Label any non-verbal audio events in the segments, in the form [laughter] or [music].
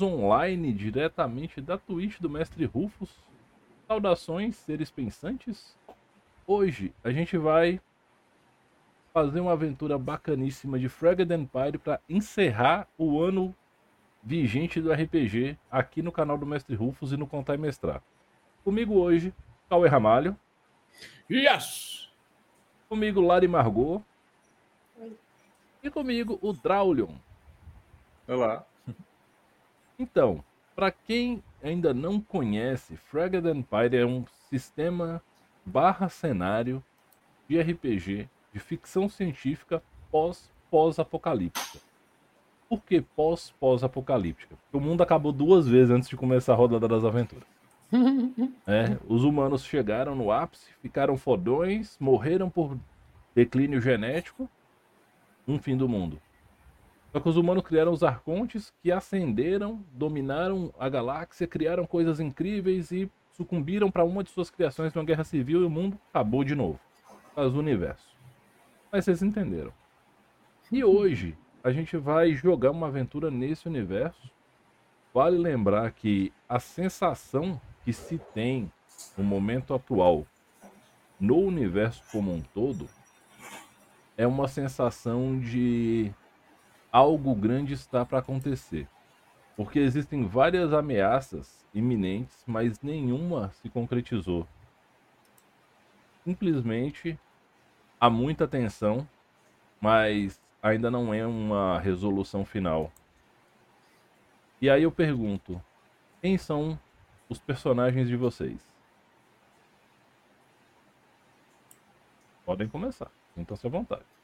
Estamos online diretamente da Twitch do Mestre Rufus. Saudações, seres pensantes. Hoje a gente vai fazer uma aventura bacaníssima de Fragged Empire para encerrar o ano vigente do RPG aqui no canal do Mestre Rufus e no Contar e Mestrar. Comigo hoje, Cauê Ramalho. Yes! Comigo, Lari Margot. E comigo, o Draulion. Olá. Então, para quem ainda não conhece, Fragged Empire é um sistema barra cenário de RPG de ficção científica pós-pós-apocalíptica. Por que pós-pós-apocalíptica? Porque o mundo acabou duas vezes antes de começar a rodada das aventuras. [laughs] É, os humanos chegaram no ápice, ficaram fodões, morreram por declínio genético, um fim do mundo. Só que os humanos criaram os arcontes que ascenderam, dominaram a galáxia, criaram coisas incríveis e sucumbiram para uma de suas criações numa guerra civil e o mundo acabou de novo. Faz o universo. Mas vocês entenderam. E hoje a gente vai jogar uma aventura nesse universo. Vale lembrar que a sensação que se tem no momento atual no universo como um todo é uma sensação de algo grande está para acontecer. Porque existem várias ameaças iminentes, mas nenhuma se concretizou. Simplesmente há muita tensão, mas ainda não é uma resolução final. E aí eu pergunto: quem são os personagens de vocês? Podem começar, sintam-se à vontade.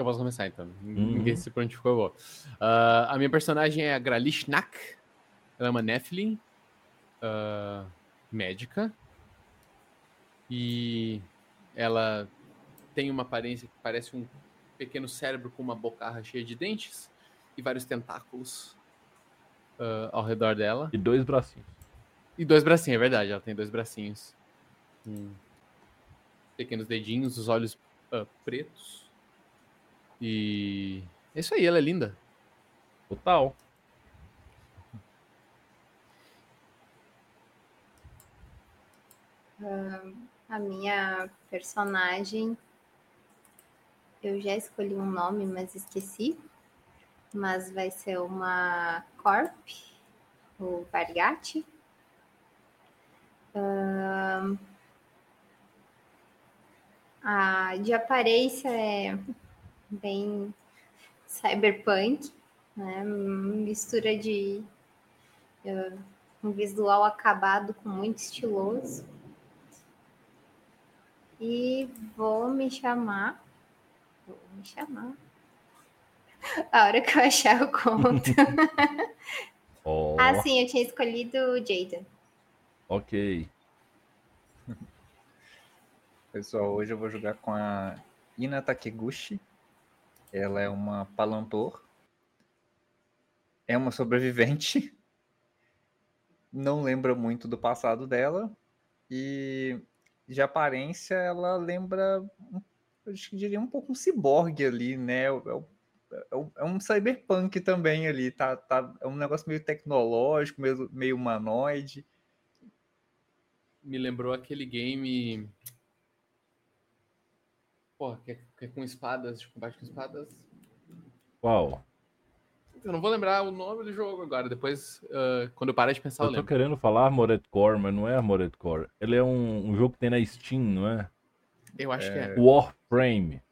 Eu posso começar então. Ninguém se por onde ficou, eu vou. Uh, a minha personagem é a Gralishnak. Ela é uma Nephilim. Uh, médica. E ela tem uma aparência que parece um pequeno cérebro com uma bocarra cheia de dentes e vários tentáculos uh, ao redor dela. E dois bracinhos. E dois bracinhos, é verdade. Ela tem dois bracinhos. Hum. Pequenos dedinhos, os olhos uh, pretos. E é isso aí, ela é linda. Total. Uh, a minha personagem, eu já escolhi um nome, mas esqueci. Mas vai ser uma Corp, o Vargate. Uh, a de aparência é bem cyberpunk, né? Mistura de uh, um visual acabado com muito estiloso. E vou me chamar. Vou me chamar. A hora que eu achar o conto. [laughs] Oh. Ah, sim, eu tinha escolhido o Jaden. Ok. Pessoal, hoje eu vou jogar com a Ina Takeguchi. Ela é uma palantor. É uma sobrevivente. [laughs] Não lembra muito do passado dela. E de aparência, ela lembra, eu diria, um pouco um ciborgue ali, né? É, é, é um cyberpunk também ali, tá, tá, é um negócio meio tecnológico, meio, meio humanoide. Me lembrou aquele game. Pô, que é, que é com espadas, de combate com espadas. Qual? Eu não vou lembrar o nome do jogo agora. Depois, uh, quando eu parar de pensar, eu, eu tô lembro. querendo falar Armored Core, mas não é Armored Core. Ele é um, um jogo que tem na Steam, não é? Eu acho que é. Warframe.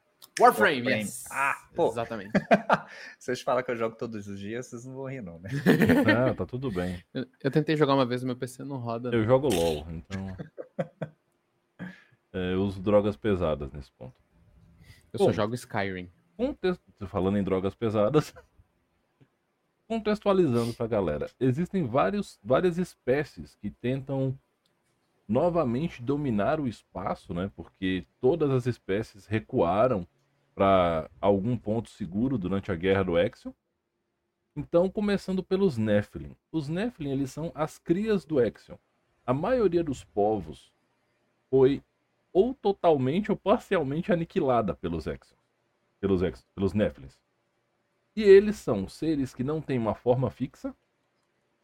Warframe, Warframe. yes. Ah, [laughs] pô. Exatamente. [laughs] Vocês falam que eu jogo todos os dias, vocês não vão rir, não, né? [laughs] Não, tá tudo bem. Eu, eu tentei jogar uma vez, o meu PC não roda. Eu jogo LOL, então. É, eu uso drogas pesadas nesse ponto. Eu só Bom. jogo Skyrim. Contexto, falando em drogas pesadas, [laughs] contextualizando pra galera, existem vários, várias espécies que tentam novamente dominar o espaço, né? Porque todas as espécies recuaram para algum ponto seguro durante a guerra do Exil. Então, começando pelos Nephilim. Os Nephilim, eles são as crias do Exil. A maioria dos povos foi ou totalmente ou parcialmente aniquilada pelos Exils. Pelos, Exils, pelos Nephilims. E eles são seres que não têm uma forma fixa,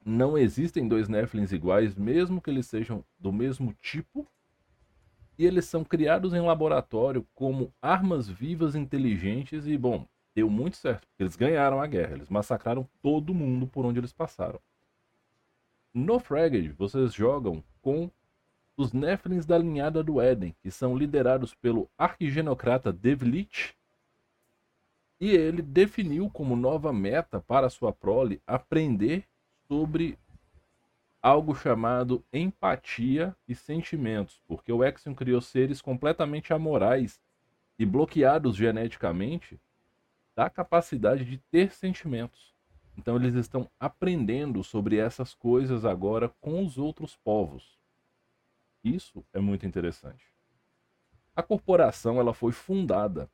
não existem dois Nephilims iguais, mesmo que eles sejam do mesmo tipo, e eles são criados em laboratório como armas vivas inteligentes e, bom, deu muito certo, porque eles ganharam a guerra, eles massacraram todo mundo por onde eles passaram. No Fraged, vocês jogam com os Nephilims da linhada do Éden, que são liderados pelo arquigenocrata Devlich, e ele definiu como nova meta para sua prole aprender sobre algo chamado empatia e sentimentos, porque o Exion criou seres completamente amorais e bloqueados geneticamente da capacidade de ter sentimentos. Então eles estão aprendendo sobre essas coisas agora com os outros povos. Isso é muito interessante. A corporação ela foi fundada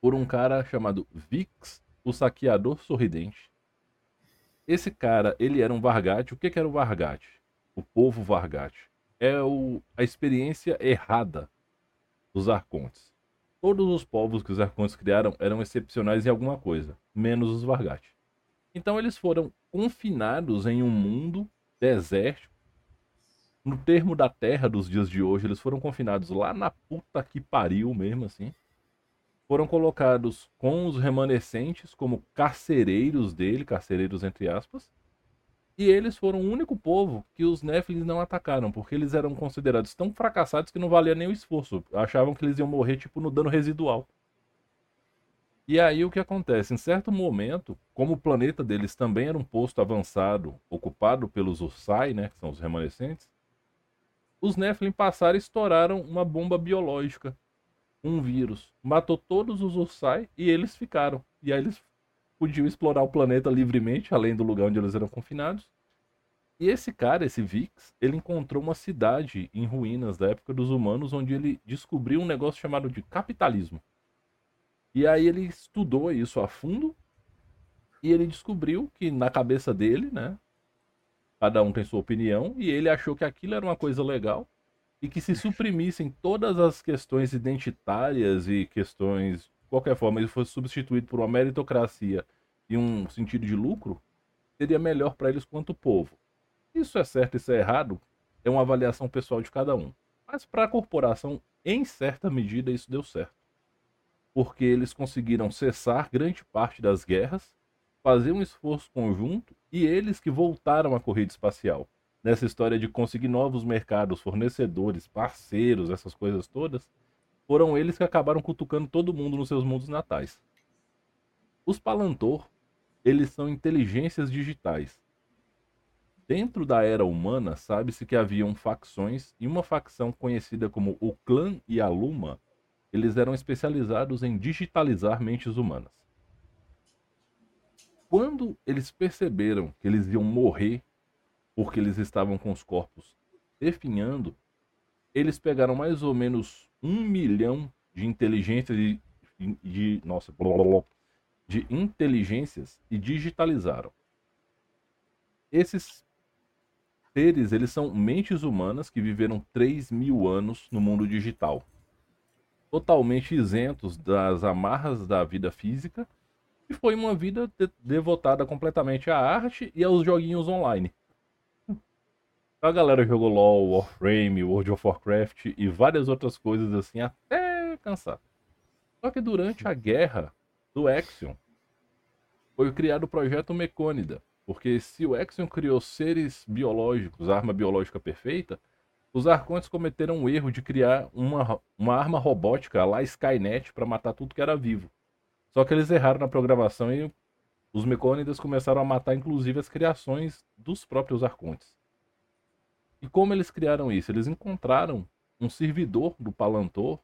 por um cara chamado Vix, o saqueador sorridente, esse cara, ele era um Vargate. O que, que era o Vargate? O povo Vargate. É o, a experiência errada dos Arcontes. Todos os povos que os Arcontes criaram eram excepcionais em alguma coisa, menos os Vargate. Então eles foram confinados em um mundo desértico. No termo da terra dos dias de hoje, eles foram confinados lá na puta que pariu mesmo assim foram colocados com os remanescentes como carcereiros dele, carcereiros entre aspas, e eles foram o único povo que os Nephilim não atacaram, porque eles eram considerados tão fracassados que não valia nem o esforço. Achavam que eles iam morrer tipo no dano residual. E aí o que acontece? Em certo momento, como o planeta deles também era um posto avançado, ocupado pelos Ursai, né, que são os remanescentes, os Nephilim passaram e estouraram uma bomba biológica um vírus matou todos os Ursai e eles ficaram. E aí eles podiam explorar o planeta livremente, além do lugar onde eles eram confinados. E esse cara, esse Vix, ele encontrou uma cidade em ruínas da época dos humanos, onde ele descobriu um negócio chamado de capitalismo. E aí ele estudou isso a fundo e ele descobriu que na cabeça dele, né, cada um tem sua opinião, e ele achou que aquilo era uma coisa legal e que se suprimissem todas as questões identitárias e questões, de qualquer forma, ele fosse substituído por uma meritocracia e um sentido de lucro, seria melhor para eles quanto povo. Isso é certo, isso é errado, é uma avaliação pessoal de cada um. Mas para a corporação, em certa medida, isso deu certo. Porque eles conseguiram cessar grande parte das guerras, fazer um esforço conjunto e eles que voltaram à corrida espacial nessa história de conseguir novos mercados, fornecedores, parceiros, essas coisas todas, foram eles que acabaram cutucando todo mundo nos seus mundos natais. Os Palantor, eles são inteligências digitais. Dentro da era humana, sabe-se que haviam facções e uma facção conhecida como o Clã e a Luma, eles eram especializados em digitalizar mentes humanas. Quando eles perceberam que eles iam morrer porque eles estavam com os corpos definhando, eles pegaram mais ou menos um milhão de inteligências de, de nossa, de inteligências e digitalizaram. Esses seres, eles são mentes humanas que viveram 3 mil anos no mundo digital, totalmente isentos das amarras da vida física, e foi uma vida de devotada completamente à arte e aos joguinhos online. A galera jogou LoL, Warframe, World of Warcraft e várias outras coisas assim até cansar. Só que durante a guerra do Axion foi criado o projeto Mecônida. Porque se o Axion criou seres biológicos, arma biológica perfeita, os Arcontes cometeram um erro de criar uma, uma arma robótica lá Skynet para matar tudo que era vivo. Só que eles erraram na programação e os Mecônidas começaram a matar inclusive as criações dos próprios Arcontes. E como eles criaram isso? Eles encontraram um servidor do Palantor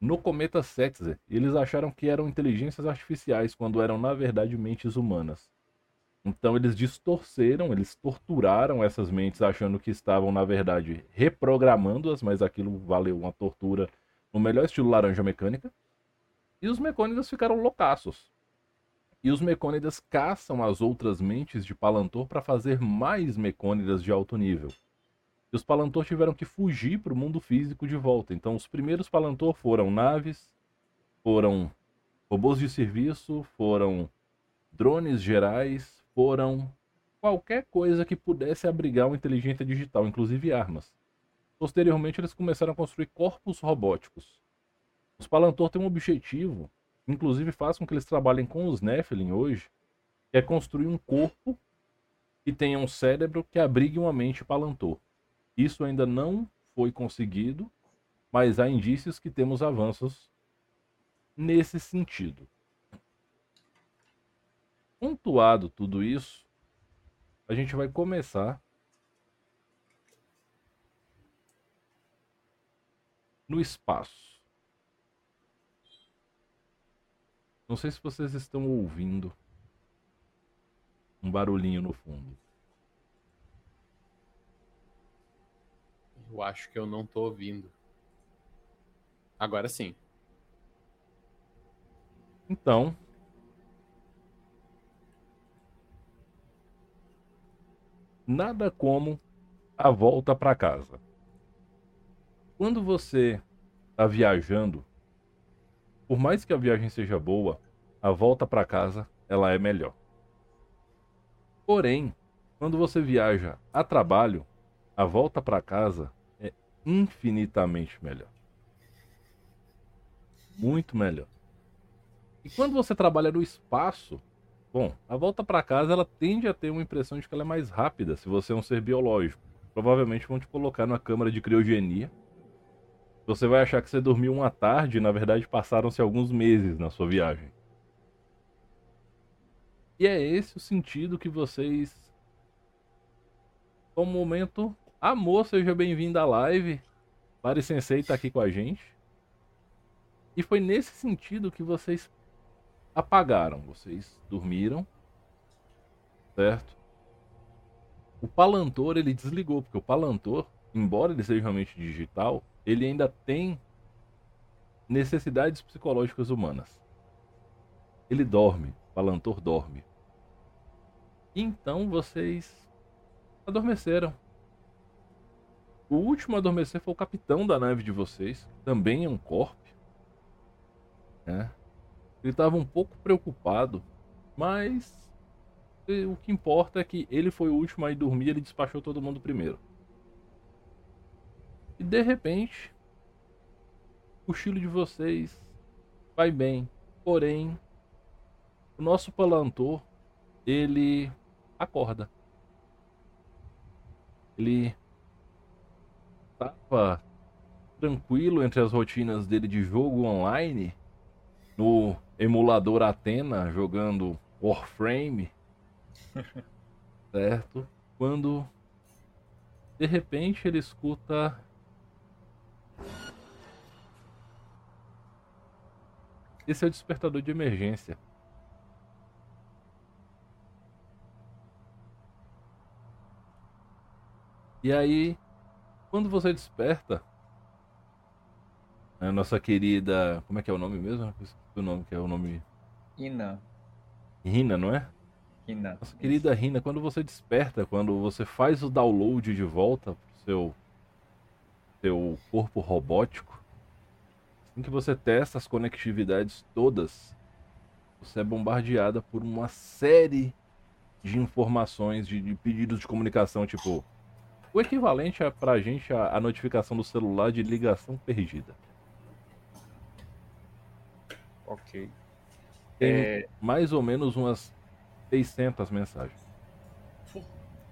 no cometa Setzer. E eles acharam que eram inteligências artificiais, quando eram, na verdade, mentes humanas. Então eles distorceram, eles torturaram essas mentes, achando que estavam, na verdade, reprogramando-as, mas aquilo valeu uma tortura no melhor estilo laranja mecânica. E os mecônidas ficaram loucaços. E os mecônidas caçam as outras mentes de Palantor para fazer mais mecônidas de alto nível. E os Palantor tiveram que fugir para o mundo físico de volta. Então, os primeiros Palantor foram naves, foram robôs de serviço, foram drones gerais foram qualquer coisa que pudesse abrigar uma inteligência digital, inclusive armas. Posteriormente, eles começaram a construir corpos robóticos. Os Palantor têm um objetivo, inclusive faz com que eles trabalhem com os Nephilim hoje, que é construir um corpo que tenha um cérebro que abrigue uma mente Palantor. Isso ainda não foi conseguido, mas há indícios que temos avanços nesse sentido. Pontuado tudo isso, a gente vai começar no espaço. Não sei se vocês estão ouvindo um barulhinho no fundo. Eu acho que eu não tô ouvindo. Agora sim. Então, nada como a volta para casa. Quando você está viajando, por mais que a viagem seja boa, a volta para casa ela é melhor. Porém, quando você viaja a trabalho, a volta para casa é infinitamente melhor. Muito melhor. E quando você trabalha no espaço, bom, a volta para casa ela tende a ter uma impressão de que ela é mais rápida se você é um ser biológico. Provavelmente vão te colocar numa câmara de criogenia. Você vai achar que você dormiu uma tarde e na verdade passaram-se alguns meses na sua viagem. E é esse o sentido que vocês. Um momento. Amor, seja bem-vindo à live. Pare Sensei tá aqui com a gente. E foi nesse sentido que vocês apagaram, vocês dormiram, certo? O Palantor ele desligou, porque o Palantor, embora ele seja realmente digital, ele ainda tem necessidades psicológicas humanas. Ele dorme, Palantor dorme. Então vocês adormeceram. O último a adormecer foi o capitão da nave de vocês, também é um corpo. Né? Ele estava um pouco preocupado, mas o que importa é que ele foi o último a ir dormir, ele despachou todo mundo primeiro. E de repente, o estilo de vocês vai bem. Porém, o nosso palantor, ele acorda. Ele estava tranquilo entre as rotinas dele de jogo online no emulador Atena jogando Warframe, [laughs] certo? Quando de repente ele escuta Esse é o despertador de emergência. E aí, quando você desperta, a nossa querida. Como é que é o nome mesmo? O nome que é o nome. Ina. Rina, não é? Rina. Nossa querida Rina, quando você desperta, quando você faz o download de volta pro seu, seu corpo robótico, assim que você testa as conectividades todas, você é bombardeada por uma série de informações, de, de pedidos de comunicação, tipo. O equivalente a, pra gente a, a notificação do celular de ligação perdida. Ok. Tem É, mais ou menos umas 600 mensagens.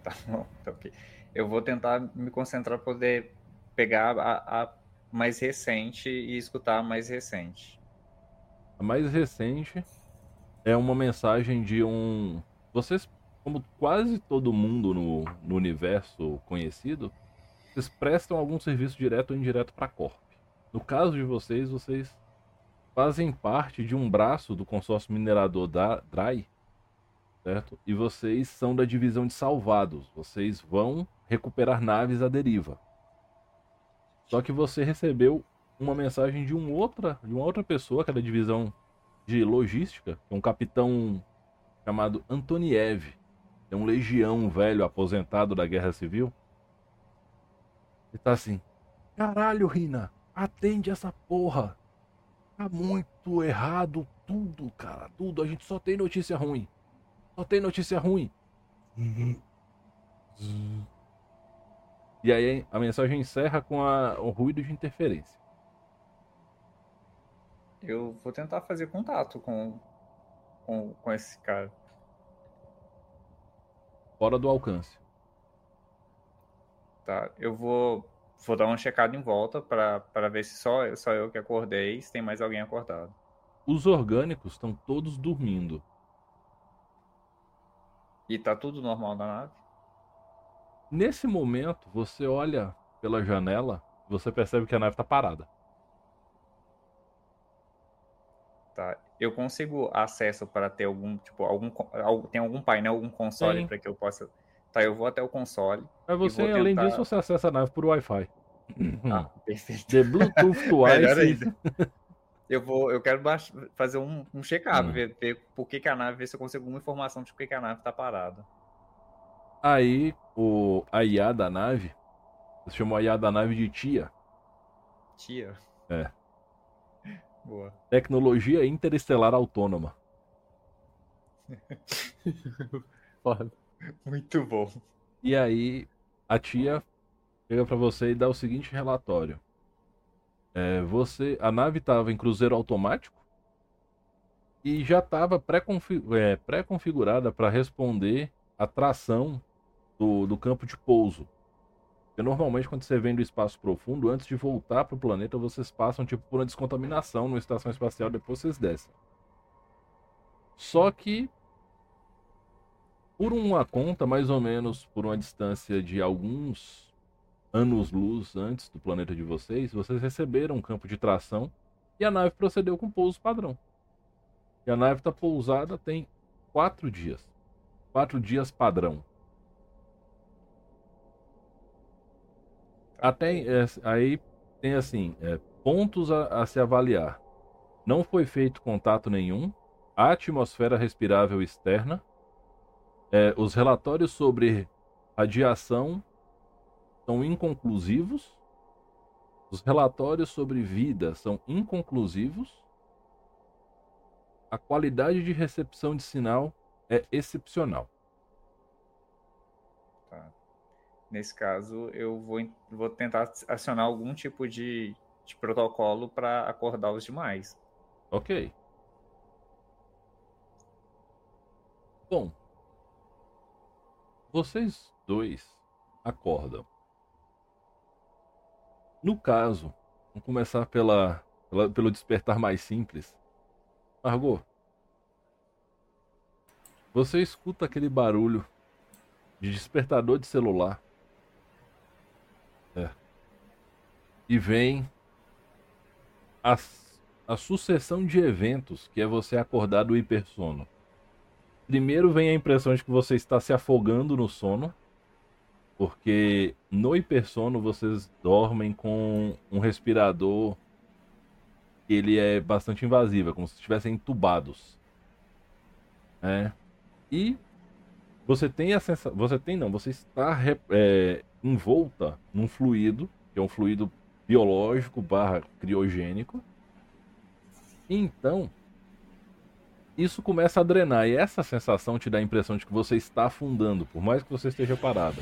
tá bom, tá ok. Eu vou tentar me concentrar para poder pegar a, a mais recente e escutar a mais recente. A mais recente é uma mensagem de um. Vocês, como quase todo mundo no, no universo conhecido, vocês prestam algum serviço direto ou indireto para a Corp. No caso de vocês, vocês fazem parte de um braço do consórcio minerador da DRAI, certo? E vocês são da divisão de salvados. Vocês vão recuperar naves à deriva. Só que você recebeu uma mensagem de, um outra, de uma outra pessoa, que é da divisão de logística, é um capitão chamado Antoniev. É um legião velho aposentado da Guerra Civil. E tá assim: Caralho, Rina, atende essa porra. Tá muito errado tudo, cara. Tudo. A gente só tem notícia ruim. Só tem notícia ruim. E aí a mensagem encerra com a- o ruído de interferência. Eu vou tentar fazer contato com, com, com esse cara. Fora do alcance. Tá? Eu vou, vou dar uma checada em volta pra ver se só, só eu que acordei, se tem mais alguém acordado. Os orgânicos estão todos dormindo. E tá tudo normal na nave? Nesse momento, você olha pela janela e você percebe que a nave está parada. Tá. Eu consigo acesso para ter algum, tipo, algum, tem algum painel, algum console para que eu possa. Tá, eu vou até o console. Mas você, vou além tentar- disso, você acessa a nave por Wi-Fi. Ah, perfeito. The Bluetooth [laughs] Twice. ainda. Eu vou, eu quero baix- fazer um, um check-up, Hum. ver, ver por que, que a nave, ver se eu consigo alguma informação de por que, que a nave tá parada. Aí, o, a IA da nave, você chamou a IA da nave de TIA. Tia. É. [laughs] Boa. Tecnologia Interestelar Autônoma. [laughs] Foda. Muito bom. E aí, a tia chega pra você e dá o seguinte relatório. É, você, a nave estava em cruzeiro automático e já estava pré-configurada para responder a tração do, do campo de pouso. Porque normalmente quando você vem do espaço profundo, antes de voltar para o planeta, vocês passam tipo por uma descontaminação numa estação espacial, depois vocês descem. Só que por uma conta, mais ou menos por uma distância de alguns anos-luz antes do planeta de vocês, vocês receberam um campo de tração e a nave procedeu com pouso padrão. E a nave está pousada tem quatro dias. Quatro dias padrão. Até é, aí tem assim, é, pontos a, a se avaliar. Não foi feito contato nenhum. A atmosfera respirável externa. É, os relatórios sobre radiação são inconclusivos. Os relatórios sobre vida são inconclusivos. A qualidade de recepção de sinal é excepcional. Nesse caso, eu vou, vou tentar acionar algum tipo de, de protocolo para acordar os demais. Ok. Bom, vocês dois acordam. No caso, vamos começar pela, pela- pelo despertar mais simples. Margot, você escuta aquele barulho de despertador de celular. É. E vem a, a sucessão de eventos que é você acordar do hipersono. Primeiro vem a impressão de que você está se afogando no sono, porque no hipersono vocês dormem com um respirador que ele é bastante invasivo, é como se estivessem entubados. É. E você tem a sensação, você tem não, você está é, envolta num fluido, que é um fluido biológico barra criogênico. Então, isso começa a drenar e essa sensação te dá a impressão de que você está afundando, por mais que você esteja parada.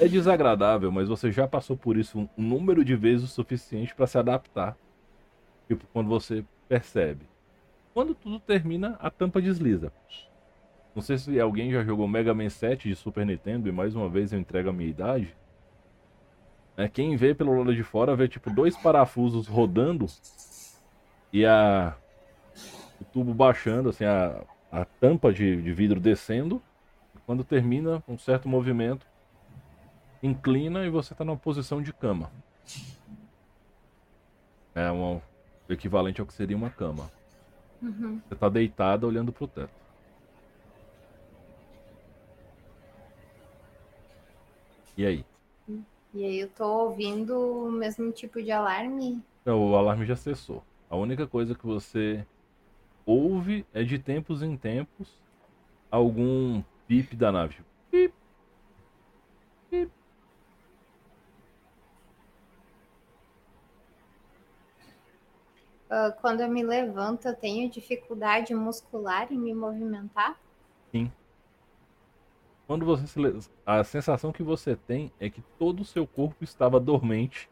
É desagradável, mas você já passou por isso um número de vezes o suficiente para se adaptar. Tipo, quando você percebe. Quando tudo termina, a tampa desliza. Não sei se alguém já jogou Mega Man 7 de Super Nintendo e mais uma vez eu entrego a minha idade. É, quem vê pelo lado de fora vê tipo dois parafusos rodando e a o tubo baixando, assim, a, a tampa de, de vidro descendo. Quando termina um certo movimento, inclina e você está numa posição de cama. É um, o equivalente ao que seria uma cama. Uhum. Você está deitada olhando pro teto. E aí? E aí eu tô ouvindo o mesmo tipo de alarme. Não, o alarme já cessou. A única coisa que você ouve é de tempos em tempos algum pip da nave. Tipo, Pip. Pip. Ah, quando eu me levanto, eu tenho dificuldade muscular em me movimentar. Quando você se a sensação que você tem é que todo o seu corpo estava dormente.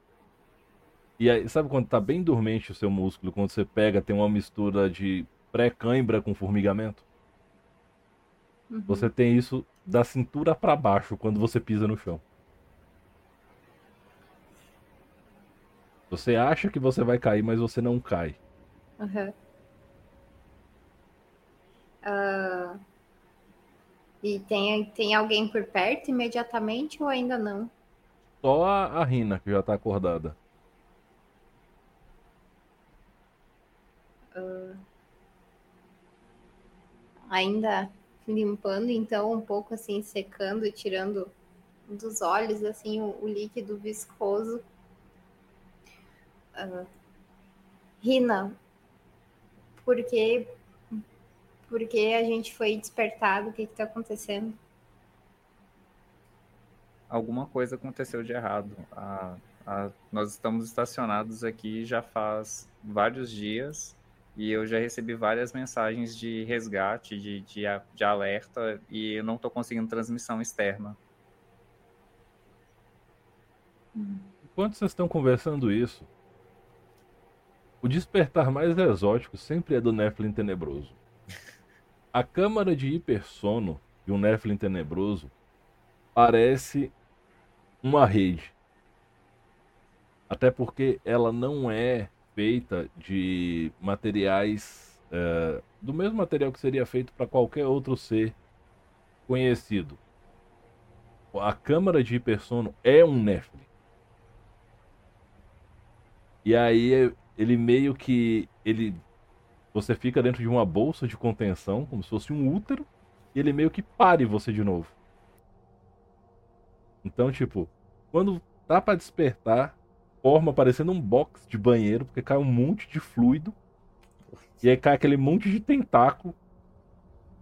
E aí, sabe quando tá bem dormente o seu músculo, quando você pega, tem uma mistura de pré-cãibra com formigamento? Uhum. Você tem isso da cintura pra baixo quando você pisa no chão. Você acha que você vai cair, mas você não cai. Aham. Ah, e tem, tem alguém por perto imediatamente ou ainda não? Só a, a Rina que já tá acordada. Ainda limpando, então, um pouco assim, secando e tirando dos olhos, assim, o, o líquido viscoso. Ah, Rina, por que, por que a gente foi despertado? O que está acontecendo? Alguma coisa aconteceu de errado. A- a- nós estamos estacionados aqui já faz vários dias e eu já recebi várias mensagens de resgate, de, de, de alerta, e eu não estou conseguindo transmissão externa. Enquanto vocês estão conversando isso, o despertar mais exótico sempre é do Nephilim Tenebroso. A câmara de hipersono de um Nephilim Tenebroso parece uma rede. Até porque ela não é feita de materiais eh, do mesmo material que seria feito para qualquer outro ser conhecido. A câmara de hipersono é um Nephilim. E aí ele meio que ele você fica dentro de uma bolsa de contenção, como se fosse um útero, e ele meio que pare você de novo. Então, tipo, quando tá pra despertar, forma parecendo um box de banheiro, porque cai um monte de fluido. E aí cai aquele monte de tentáculo.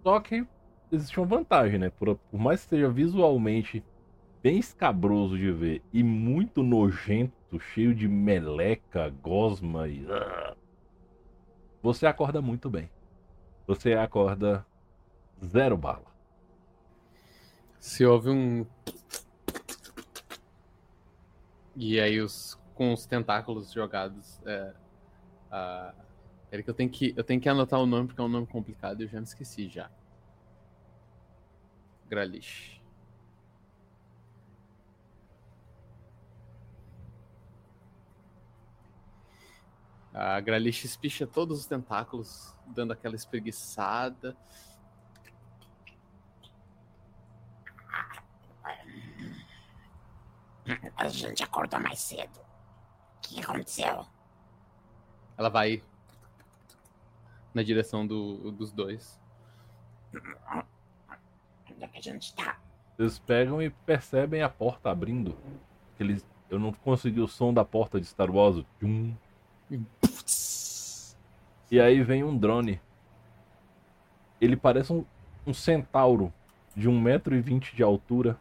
Só que existe uma vantagem, né? Por, por mais que seja visualmente bem escabroso de ver e muito nojento, cheio de meleca, gosma e. ah, Você acorda muito bem. Você acorda zero bala. Se houve um. E aí os com os tentáculos jogados. É, a... Peraí que eu tenho que eu tenho que anotar o nome porque é um nome complicado e eu já me esqueci já. Gralish. A Gralish espicha todos os tentáculos, dando aquela espreguiçada. A gente acordou mais cedo. O que aconteceu? Ela vai na direção do- dos dois. Onde é que a gente tá? Vocês pegam e percebem a porta abrindo. Aqueles... Eu não consegui o som da porta de Star Wars. tchum. E aí vem um drone. Ele parece um, um centauro de 1,20m de altura,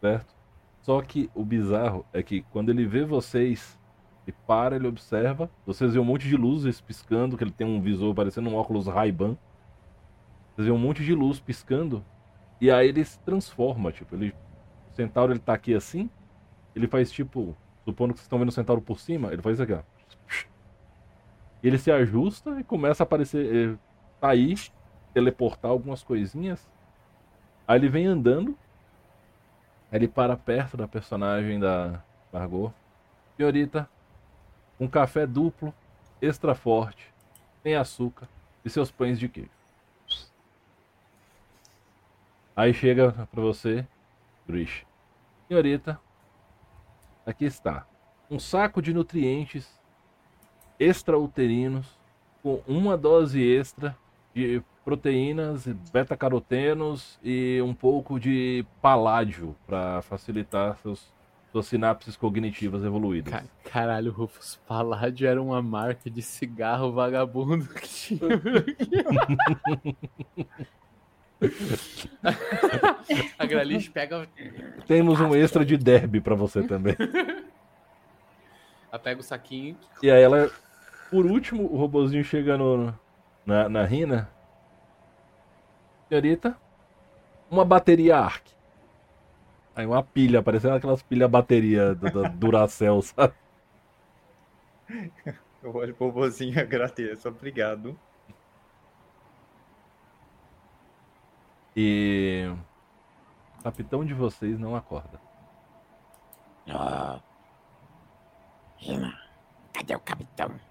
certo? Só que o bizarro é que quando ele vê vocês, ele para, ele observa. Vocês veem um monte de luzes piscando, que ele tem um visor parecendo um óculos Ray-Ban. Vocês veem um monte de luz piscando. E aí ele se transforma, tipo, ele... O centauro ele tá aqui assim, ele faz tipo... Supondo que vocês estão vendo o centauro por cima, ele faz isso aqui, ó. Ele se ajusta e começa a aparecer, eh, sair, teleportar algumas coisinhas. Aí ele vem andando. Aí ele para perto da personagem da Margot. Senhorita, um café duplo, extra forte, sem açúcar e seus pães de queijo. Aí chega pra você, Grish. Senhorita, aqui está. Um saco de nutrientes extrauterinos com uma dose extra de proteínas, beta-carotenos e um pouco de paládio para facilitar seus, suas sinapses cognitivas evoluídas. Ca- Caralho, Rufus Paládio era uma marca de cigarro vagabundo que tinha. [laughs] A Gralish pega, Temos um extra de derby para você também. ela pega o saquinho. E aí ela, por último, o robozinho chega no, na, na Rina. Senhorita, uma bateria ARC. Aí uma pilha, parecendo aquelas pilhas bateria do, do [laughs] Duracell, sabe? Eu olho pro vozinho e agradeço. Obrigado. E o capitão de vocês não acorda. Ô. Rina, cadê o capitão?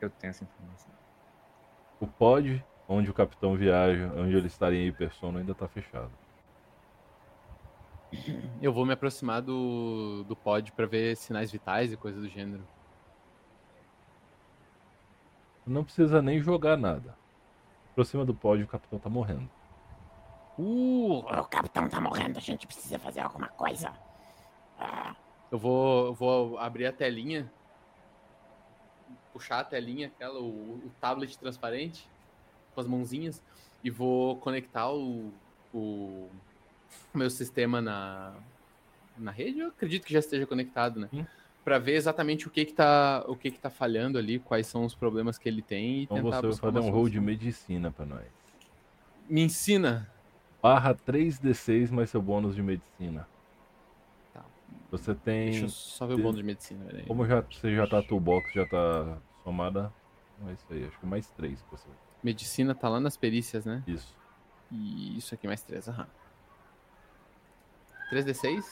Eu tenho essa informação. O pod, onde o capitão viaja, onde ele estaria em hipersono, ainda tá fechado. Eu vou me aproximar do, do pod pra ver sinais vitais e coisa do gênero. Não precisa nem jogar nada. Aproxima do pod, o capitão tá morrendo. Uh, o capitão tá morrendo, a gente precisa fazer alguma coisa. Ah, Eu vou, eu vou abrir a telinha, puxar a telinha, aquela, o, o tablet transparente, com as mãozinhas, e vou conectar o, o meu sistema na, na rede. Eu acredito que já esteja conectado, né? Sim. Para ver exatamente o que que tá, o que que tá falhando ali, quais são os problemas que ele tem e Então você vai fazer um roll de medicina pra nós. Me ensina. Barra 3d6 mais seu bônus de medicina. Tá. Você tem. Deixa eu só ver o bônus de medicina, peraí. Como já, você já tá toolbox, já tá somada. Não é isso aí, acho que mais 3 que você. Medicina tá lá nas perícias, né? Isso. E isso aqui mais 3, aham. 3d6?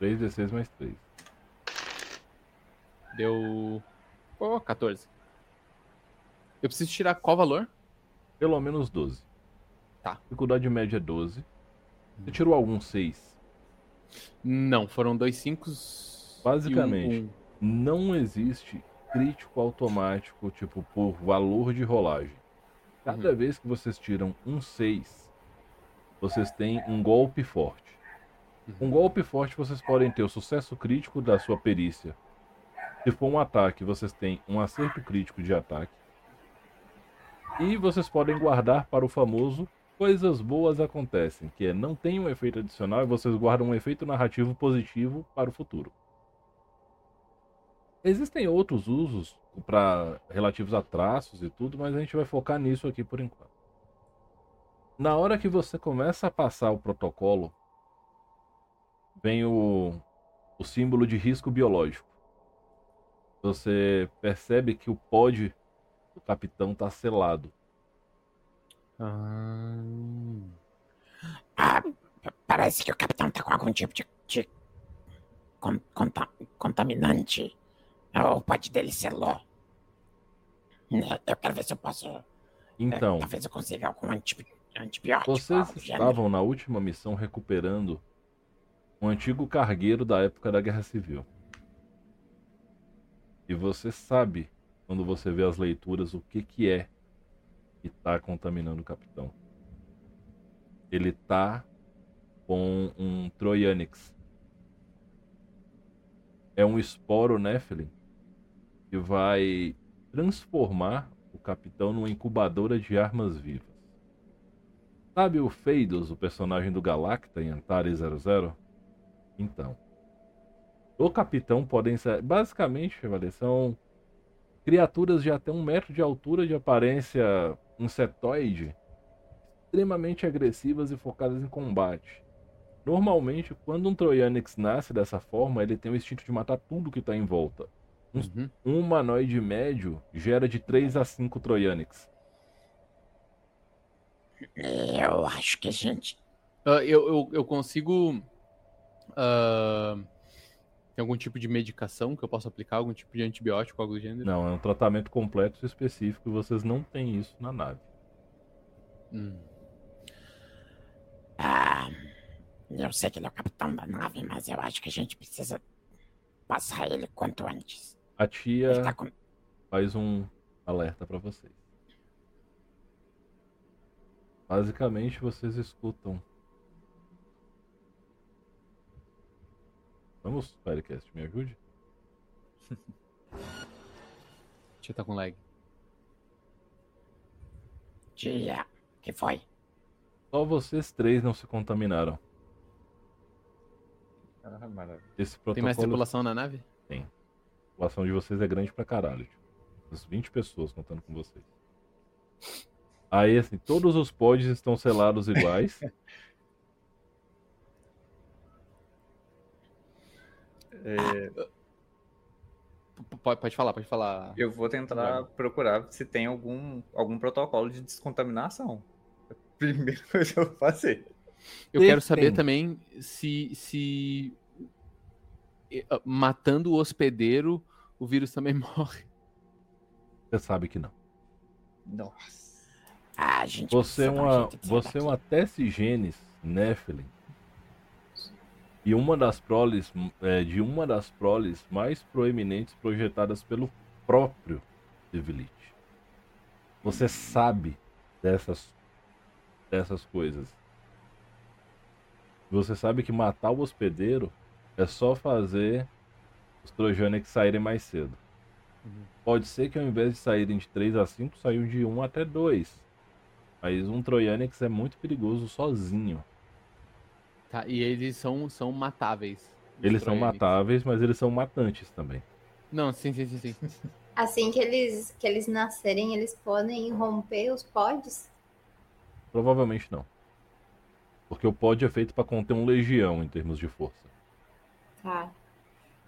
3d6 mais 3. Deu. Oh, 14. Eu preciso tirar qual valor? Pelo menos 12. Tá. Dificuldade média é 12. Você tirou algum 6? Não, foram dois 5 Basicamente. Um, um. Não existe crítico automático, tipo, por valor de rolagem. Cada vez que vocês tiram um 6, vocês têm um golpe forte. Um golpe forte vocês podem ter o sucesso crítico da sua perícia. Se for um ataque, vocês têm um acerto crítico de ataque. E vocês podem guardar para o famoso coisas boas acontecem, que é não tem um efeito adicional e vocês guardam um efeito narrativo positivo para o futuro. Existem outros usos para relativos a traços e tudo, mas a gente vai focar nisso aqui por enquanto. Na hora que você começa a passar o protocolo, vem o, o símbolo de risco biológico. Você percebe que o pod do capitão está selado. Ah, ah, parece que o capitão tá com algum tipo de, de con- conta- contaminante. O pote dele selou. Né, Eu quero ver se eu posso. é, Então, talvez eu consiga algum antibi- antibiótico. vocês estavam na última missão recuperando um antigo cargueiro da época da Guerra Civil. E você sabe, quando você vê as leituras, o que que é que está contaminando o capitão. Ele tá com um Troyanix. É um esporo Nephilim que vai transformar o capitão numa incubadora de armas vivas. Sabe o Feidos, o personagem do Galacta em Antares 00? Então. O capitão podem ser. Basicamente, Chevalier, são criaturas de até um metro de altura, de aparência insetoide, extremamente agressivas e focadas em combate. Normalmente, quando um Troyanix nasce dessa forma, ele tem o instinto de matar tudo que está em volta. Uhum. Um humanoide médio gera de 3 a 5 Troyanix. Eu acho que a gente. Ah, eu, eu, eu consigo. ah, tem algum tipo de medicação que eu possa aplicar? Algum tipo de antibiótico, algo do gênero? Não, é um tratamento completo e específico e vocês não têm isso na nave. Hum. Ah, eu sei que ele é o capitão da nave, mas eu acho que a gente precisa passar ele quanto antes. A tia tá com. faz um alerta pra vocês. Basicamente, vocês escutam. Vamos, Firecast, me ajude? [laughs] Eu tá com lag. Tia, que foi? Só vocês três não se contaminaram. Ah, maravilha. Esse Tem mais protocolo, tripulação na nave? a população de vocês é grande pra caralho. Tipo, umas 20 pessoas contando com vocês. Aí, assim, todos os pods estão selados iguais. [laughs] É, Pode, pode falar, pode falar. eu vou tentar procurar se tem algum, algum protocolo de descontaminação. Primeira [laughs] coisa que eu vou fazer. Eu quero saber Tem. também se, se matando o hospedeiro o vírus também [laughs] morre. Você sabe que não. Nossa. Ah, gente Você é um uma, você é uma Tessigenes Nephilim. E uma das proles, é, de uma das proles mais proeminentes projetadas pelo próprio Civilite. Você sabe dessas, dessas coisas. Você sabe que matar o hospedeiro é só fazer os Trojanics saírem mais cedo. Pode ser que ao invés de saírem de 3 a 5, saiu de 1 até 2. Mas um Trojanix é muito perigoso sozinho. Tá, e eles são, são matáveis. Eles são matáveis, mas eles são matantes também. Não, sim, sim, sim, sim. [laughs] Assim que eles, que eles nascerem, eles podem romper os pods? Provavelmente não. Porque o pod é feito para conter um legião em termos de força. Tá.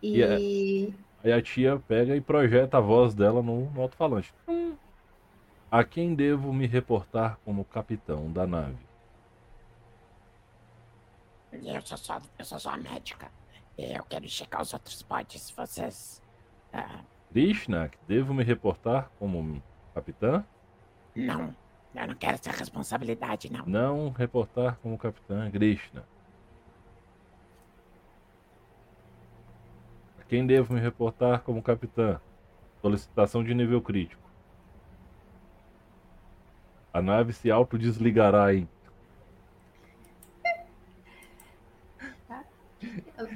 E E Aí a tia pega e projeta a voz dela no, no alto-falante. Hum. A quem devo me reportar como capitão da nave? Eu sou só, eu sou só a médica. Eu quero checar os outros pods. Vocês. ah, Krishna, devo me reportar como capitã? não. Eu não quero essa responsabilidade, não. Não reportar como capitã Krishna. Quem devo me reportar como capitã? Solicitação de nível crítico. A nave se autodesligará em.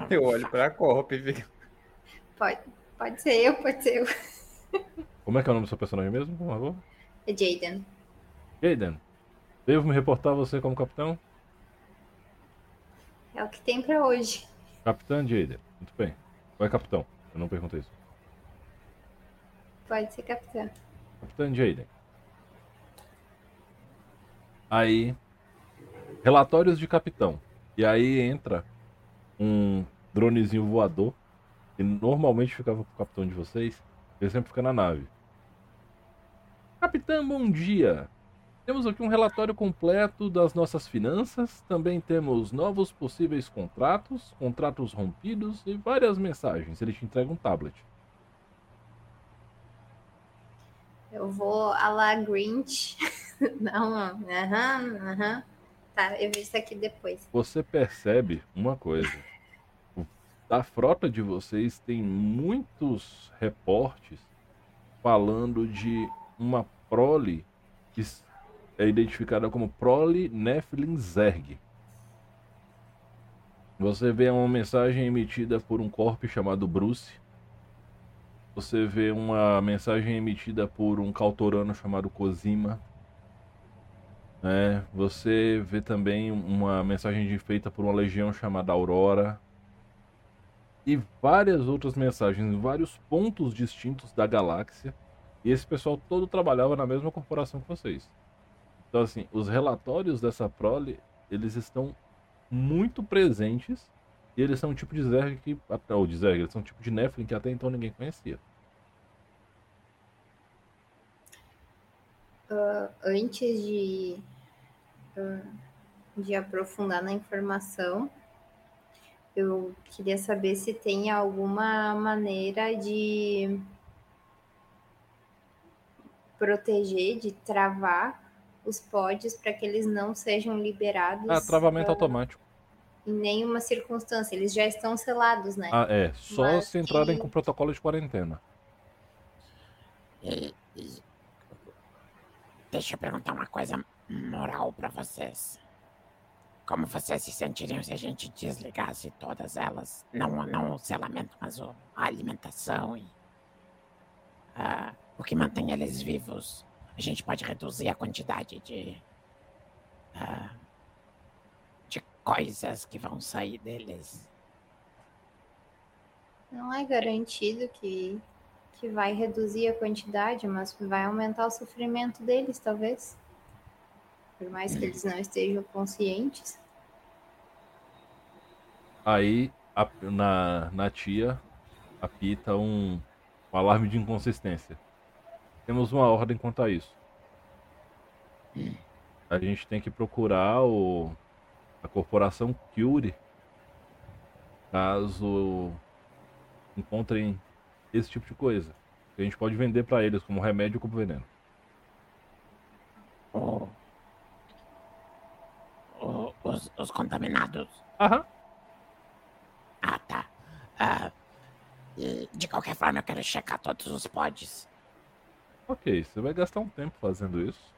Eu olho pra Corp e fico. pode, pode ser eu, pode ser eu. Como é que é o nome do seu personagem mesmo, por favor? É Jaden. Jaden, devo me reportar você como capitão? É o que tem pra hoje. Capitã Jaden, muito bem. Qual é capitão? Eu não perguntei isso. Pode ser capitã. Capitã Jaden. Aí, relatórios de capitão. E aí entra um dronezinho voador, que normalmente ficava com o capitão de vocês, ele sempre fica na nave. Capitã, bom dia! Temos aqui um relatório completo das nossas finanças, também temos novos possíveis contratos, contratos rompidos e várias mensagens. Ele te entrega um tablet. Eu vou a la Grinch. [laughs] Não, aham, aham. Tá, eu vejo isso aqui depois. você percebe uma coisa. Da frota de vocês tem muitos reportes falando de uma prole que é identificada como prole Nephilim Zerg. Você vê uma mensagem emitida por um corpo chamado Bruce. Você vê uma mensagem emitida por um cautorano chamado Cosima. né? você vê também uma mensagem feita por uma legião chamada Aurora. E várias outras mensagens em vários pontos distintos da galáxia. E esse pessoal todo trabalhava na mesma corporação que vocês. Então, assim, os relatórios dessa prole, eles estão muito presentes. E eles são um tipo de Zerg que. Ou de Zerg, eles são um tipo de Nephilim que até então ninguém conhecia. Antes de, ah, de aprofundar na informação, eu queria saber se tem alguma maneira de proteger, de travar os pods para que eles não sejam liberados Ah, travamento ah, automático. em nenhuma circunstância. Eles já estão selados, né? Ah, é. Só Mas se entrarem que- com protocolo de quarentena. E, e- Deixa eu perguntar uma coisa moral pra vocês. Como vocês se sentiriam se a gente desligasse todas elas? Não, não o selamento, mas o- a alimentação e. ah, o que mantém eles vivos. A gente pode reduzir a quantidade de. ah, de coisas que vão sair deles. Não é garantido que, que vai reduzir a quantidade, mas vai aumentar o sofrimento deles, talvez. Por mais que eles não estejam conscientes. Aí a- na, na tia apita um, um alarme de inconsistência. Temos uma ordem quanto a isso. A gente tem que procurar o, a corporação Curie caso encontrem esse tipo de coisa. A gente pode vender pra eles como remédio ou como veneno. O- o- os, os contaminados. Aham. Ah, tá. Ah, de qualquer forma, eu quero checar todos os pods. Ok, você vai gastar um tempo fazendo isso.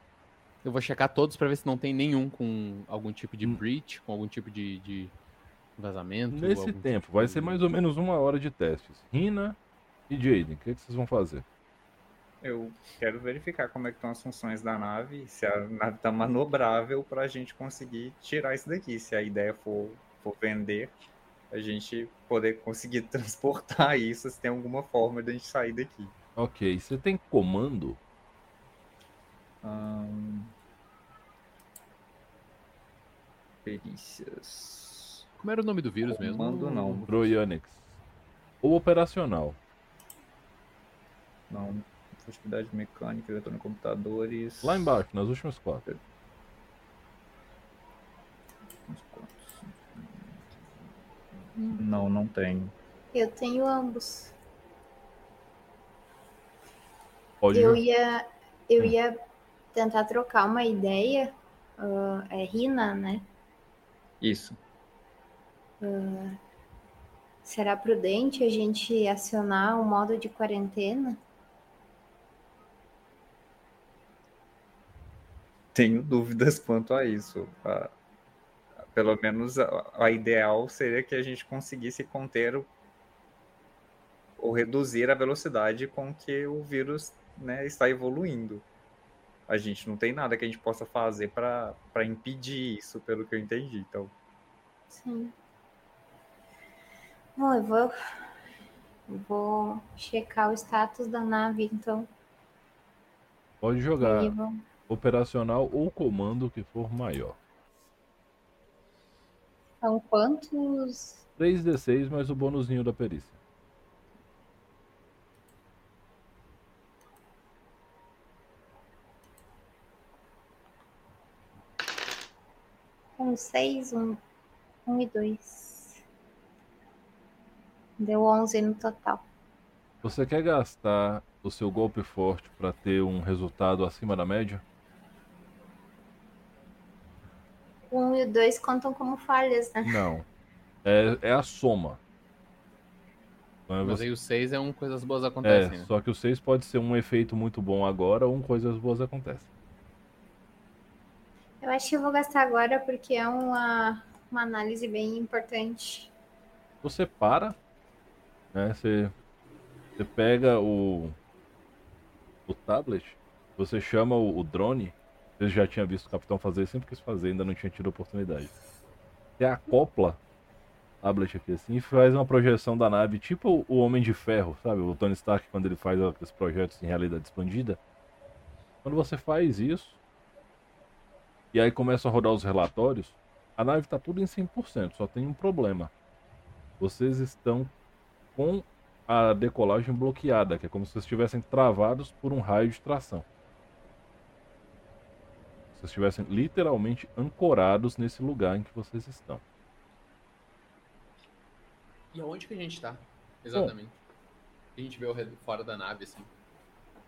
Eu vou checar todos pra ver se não tem nenhum com algum tipo de breach, com algum tipo de, de vazamento. Nesse algum tempo, tipo vai de- ser mais ou menos uma hora de testes. Rina e Jaden, o que, que vocês vão fazer? Eu quero verificar como é que estão as funções da nave, se a nave está manobrável para a gente conseguir tirar isso daqui. Se a ideia for, for vender, a gente poder conseguir [laughs] transportar isso, se tem alguma forma de a gente sair daqui. Ok, você tem comando? Ahn, Perícias. Como era o nome do vírus mesmo? Comando não. Proionics. Ou operacional? Não. Atividade mecânica, eletrônica, computadores. Lá embaixo, nas últimas quatro. Não, não tenho. Eu tenho ambos. Pode Eu ia, eu Hum. ia tentar trocar uma ideia. ah, é Rina, né? Isso. Será prudente a gente acionar o modo de quarentena? Tenho dúvidas quanto a isso. Ah, pelo menos a, a ideal seria que a gente conseguisse conter o- ou reduzir a velocidade com que o vírus né, está evoluindo. A gente não tem nada que a gente possa fazer para impedir isso, pelo que eu entendi. Então, Sim. Bom, eu vou, vou checar o status da nave, então. Pode jogar vamos- operacional ou comando que for maior. São quantos? 3d6 mais o bônusinho da perícia. Um seis, um, um e dois. Deu onze no total. Você quer gastar o seu golpe forte para ter um resultado acima da média? Um e o dois contam como falhas, né? Não. É, é a soma. É Mas você- aí o 6 é um coisas boas É, acontecem, né? só que o 6 pode ser um efeito muito bom agora ou um coisas boas acontecem. Eu acho que eu vou gastar agora porque é uma, uma análise bem importante. Você para, né? Você, você pega o, o tablet, você chama o, o drone. Você já tinha visto o capitão fazer, sempre quis fazer, ainda não tinha tido a oportunidade. Você acopla tablet aqui assim e faz uma projeção da nave, tipo o Homem de Ferro, sabe? O Tony Stark quando ele faz aqueles projetos em realidade expandida. Quando você faz isso, e aí começa a rodar os relatórios, a nave está tudo em 100%, só tem um problema. Vocês estão com a decolagem bloqueada, que é como se vocês estivessem travados por um raio de tração. Vocês estivessem literalmente ancorados nesse lugar em que vocês estão. E aonde que a gente tá? Exatamente. A gente vê ao redor, fora da nave, assim.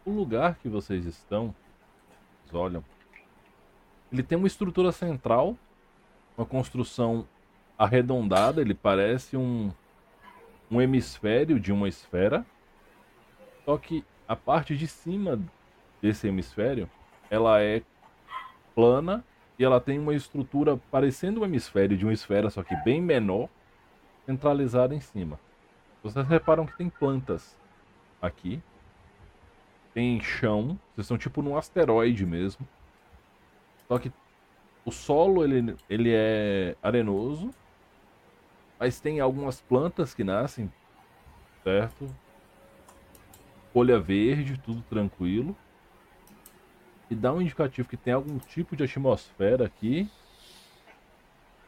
O lugar que vocês estão, vocês olham, ele tem uma estrutura central, uma construção arredondada, ele parece um, um hemisfério de uma esfera. Só que a parte de cima desse hemisfério, ela é plana e ela tem uma estrutura parecendo um hemisfério de uma esfera, só que bem menor, centralizada em cima. Vocês reparam que tem plantas aqui, tem chão, vocês estão tipo num asteroide mesmo. Só que o solo ele, ele é arenoso, mas tem algumas plantas que nascem, certo? Folha verde, tudo tranquilo. e dá um indicativo que tem algum tipo de atmosfera aqui.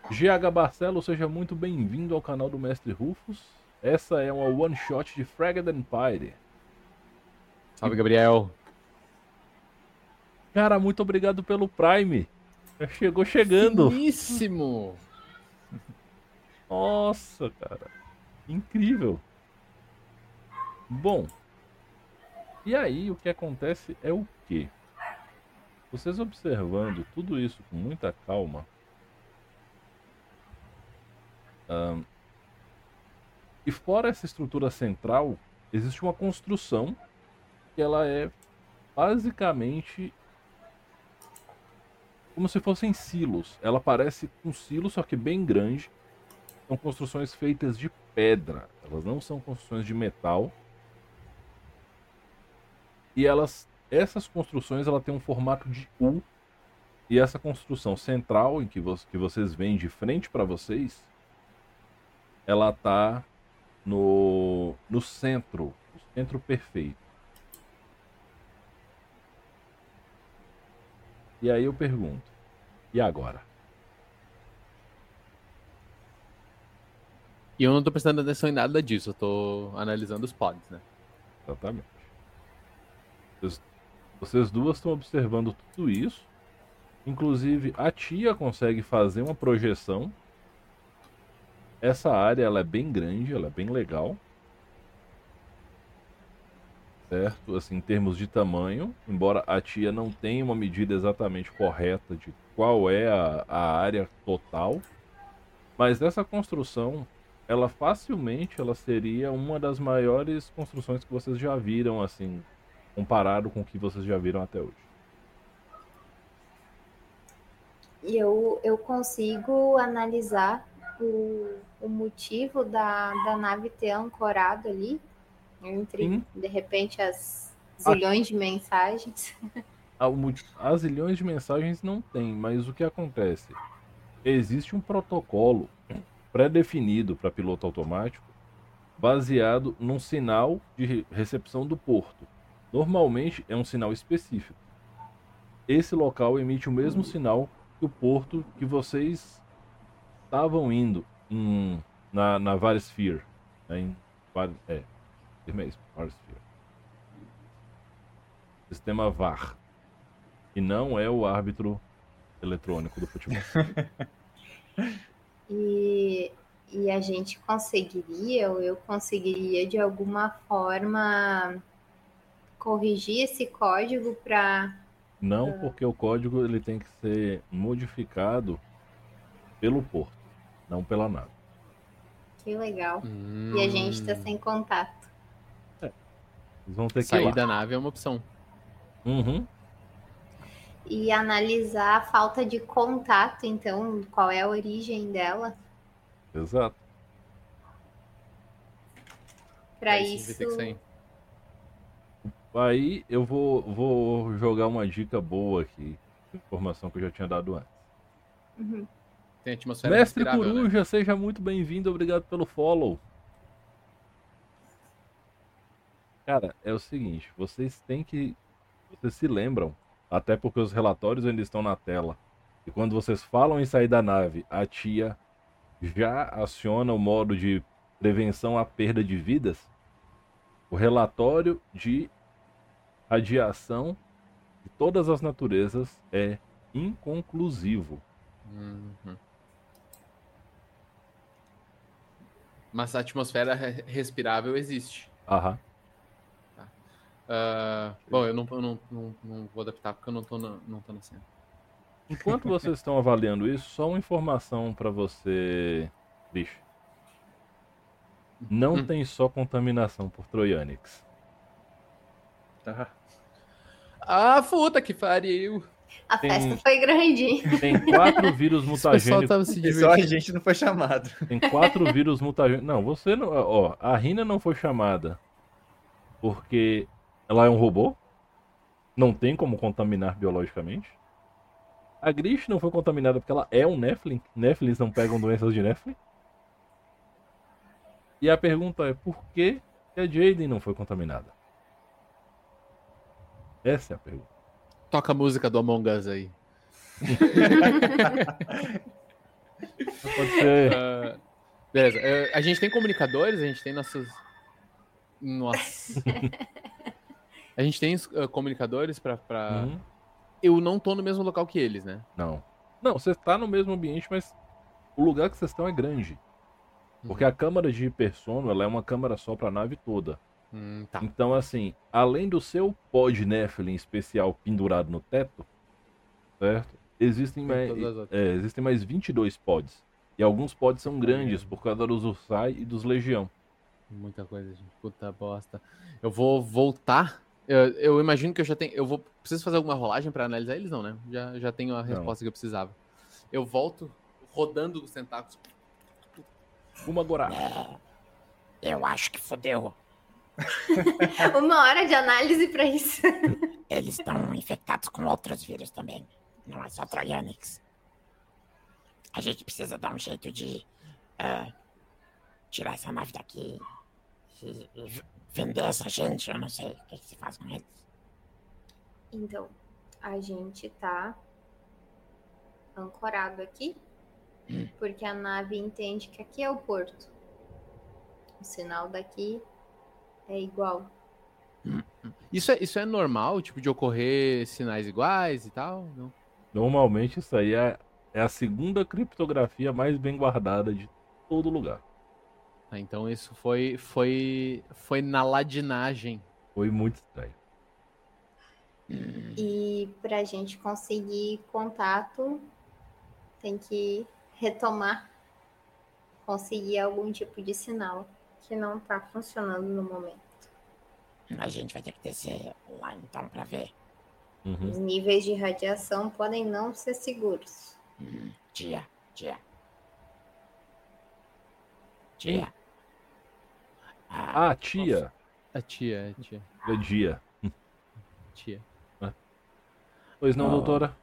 GH Barcelo, seja muito bem-vindo ao canal do Mestre Rufus. Essa é uma one shot de Fragged Empire. Salve, Gabriel. Cara, muito obrigado pelo Prime. Já chegou chegando. Finíssimo. [laughs] Nossa, cara. Incrível. Bom. E aí, o que acontece é o quê? Vocês observando tudo isso com muita calma. ahn, e fora essa estrutura central, existe uma construção que ela é basicamente como se fossem silos. Ela parece um silo, só que bem grande. São construções feitas de pedra. Elas não são construções de metal. E elas, essas construções, ela tem um formato de U. E essa construção central, em que, vo que vocês veem de frente para vocês, ela tá no, no centro, no centro perfeito. E aí eu pergunto, e agora? E eu não tô prestando atenção em nada disso, eu tô analisando os pods, né? Exatamente. Vocês, vocês duas estão observando tudo isso. Inclusive, a tia consegue fazer uma projeção. Essa área ela é bem grande, ela é bem legal. Certo? Assim, em termos de tamanho, embora a tia não tenha uma medida exatamente correta de qual é a, a área total, mas essa construção, ela facilmente ela seria uma das maiores construções que vocês já viram, assim, comparado com o que vocês já viram até hoje. E eu, eu consigo analisar o, o motivo da, da nave ter ancorado ali, entre, Sim. de repente, as zilhões de mensagens. Ah, As ilhões de mensagens não tem, mas o que acontece? Existe um protocolo pré-definido para piloto automático baseado num sinal de re- recepção do porto. Normalmente é um sinal específico. Esse local emite o mesmo sinal que o porto que vocês estavam indo em, na, na Varisphere. Né, em, é, é mesmo, Varisphere. Sistema VAR. E não é o árbitro eletrônico do futebol. [laughs] E, e a gente conseguiria, ou eu conseguiria, de alguma forma, corrigir esse código para. Não porque o código ele tem que ser modificado pelo porto, não pela nave. Que legal. Hum, E a gente tá sem contato. Eles vão ter que ir Sair lá. da nave é uma opção. Uhum. E analisar a falta de contato, então, qual é a origem dela. Exato. Para isso. que. Aí eu vou, vou jogar uma dica boa aqui. Informação que eu já tinha dado antes. Uhum. Tem atmosfera Mestre né? Coruja, seja muito bem-vindo. Obrigado pelo follow. Cara, é o seguinte, vocês têm que. Vocês se lembram, até porque os relatórios ainda estão na tela. E quando vocês falam em sair da nave, a tia já aciona o modo de prevenção à perda de vidas. O relatório de radiação de todas as naturezas é inconclusivo. Uhum. Mas a atmosfera re- respirável existe. Aham. Ah, bom, eu, não, eu não, não, não vou adaptar porque eu não tô na, não tô na cena. Enquanto vocês estão avaliando isso, só uma informação pra você, bicho. Não Hum. tem só contaminação por Troianix. Tá. Ah, puta que pariu! A Tem- festa foi grande? Tem quatro [laughs] vírus mutagênicos. tava se só a gente não foi chamado. Tem quatro vírus mutagênicos. Não, você não. Ó, a Rina não foi chamada porque ela é um robô. Não tem como contaminar biologicamente. A Grish não foi contaminada porque ela é um Nephilim. Nephilims não pegam doenças de Nephilim. E a pergunta é: por que a Jaden não foi contaminada? Essa é a pergunta. Toca a música do Among Us aí. [laughs] Pode ser. Ah, beleza. eh, a gente tem comunicadores, a gente tem nossos. Nossa. [laughs] a gente tem eh, comunicadores pra. pra... Uhum. Eu não tô no mesmo local que eles, né? Não. Não, você tá no mesmo ambiente, mas o lugar que vocês estão é grande. Porque a câmara de hipersono, ela é uma câmara só pra nave toda. Hum, tá. Então, assim, além do seu pod Nephilim especial pendurado no teto, certo? Existem Tem mais, é, existem mais 22 pods. E alguns pods são grandes por causa dos Ursai e dos Legião. Muita coisa, gente. Puta bosta. Eu vou voltar. Eu, eu imagino que eu já tenho. Eu vou. Preciso fazer alguma rolagem pra analisar eles, não, né? Já, já tenho a resposta que eu precisava. Eu volto rodando os tentáculos. Uma Gorá. É, eu acho que fodeu. [laughs] Uma hora de análise pra isso. [laughs] Eles estão infectados com outros vírus também. Não é só Troyanix. A gente precisa dar um jeito de eh, tirar essa nave daqui e, e vender essa gente. Eu não sei o que, que se faz com eles. Então, a gente tá ancorado aqui, porque a nave entende que aqui é o porto. O sinal daqui é igual. Isso é, isso é normal, tipo, de ocorrer sinais iguais e tal? Não? Normalmente isso aí é, é a segunda criptografia mais bem guardada de todo lugar. Ah, então isso foi, foi, foi na ladinagem. Foi muito estranho. E pra gente conseguir contato, tem que retomar, conseguir algum tipo de sinal que não tá funcionando no momento. A gente vai ter que descer lá então pra ver. Uhum. Os níveis de radiação podem não ser seguros. Hum, tia, tia. Tia. Ah, Ah, tia. A tia, a tia, É dia. tia. Pois não, Oh. doutora?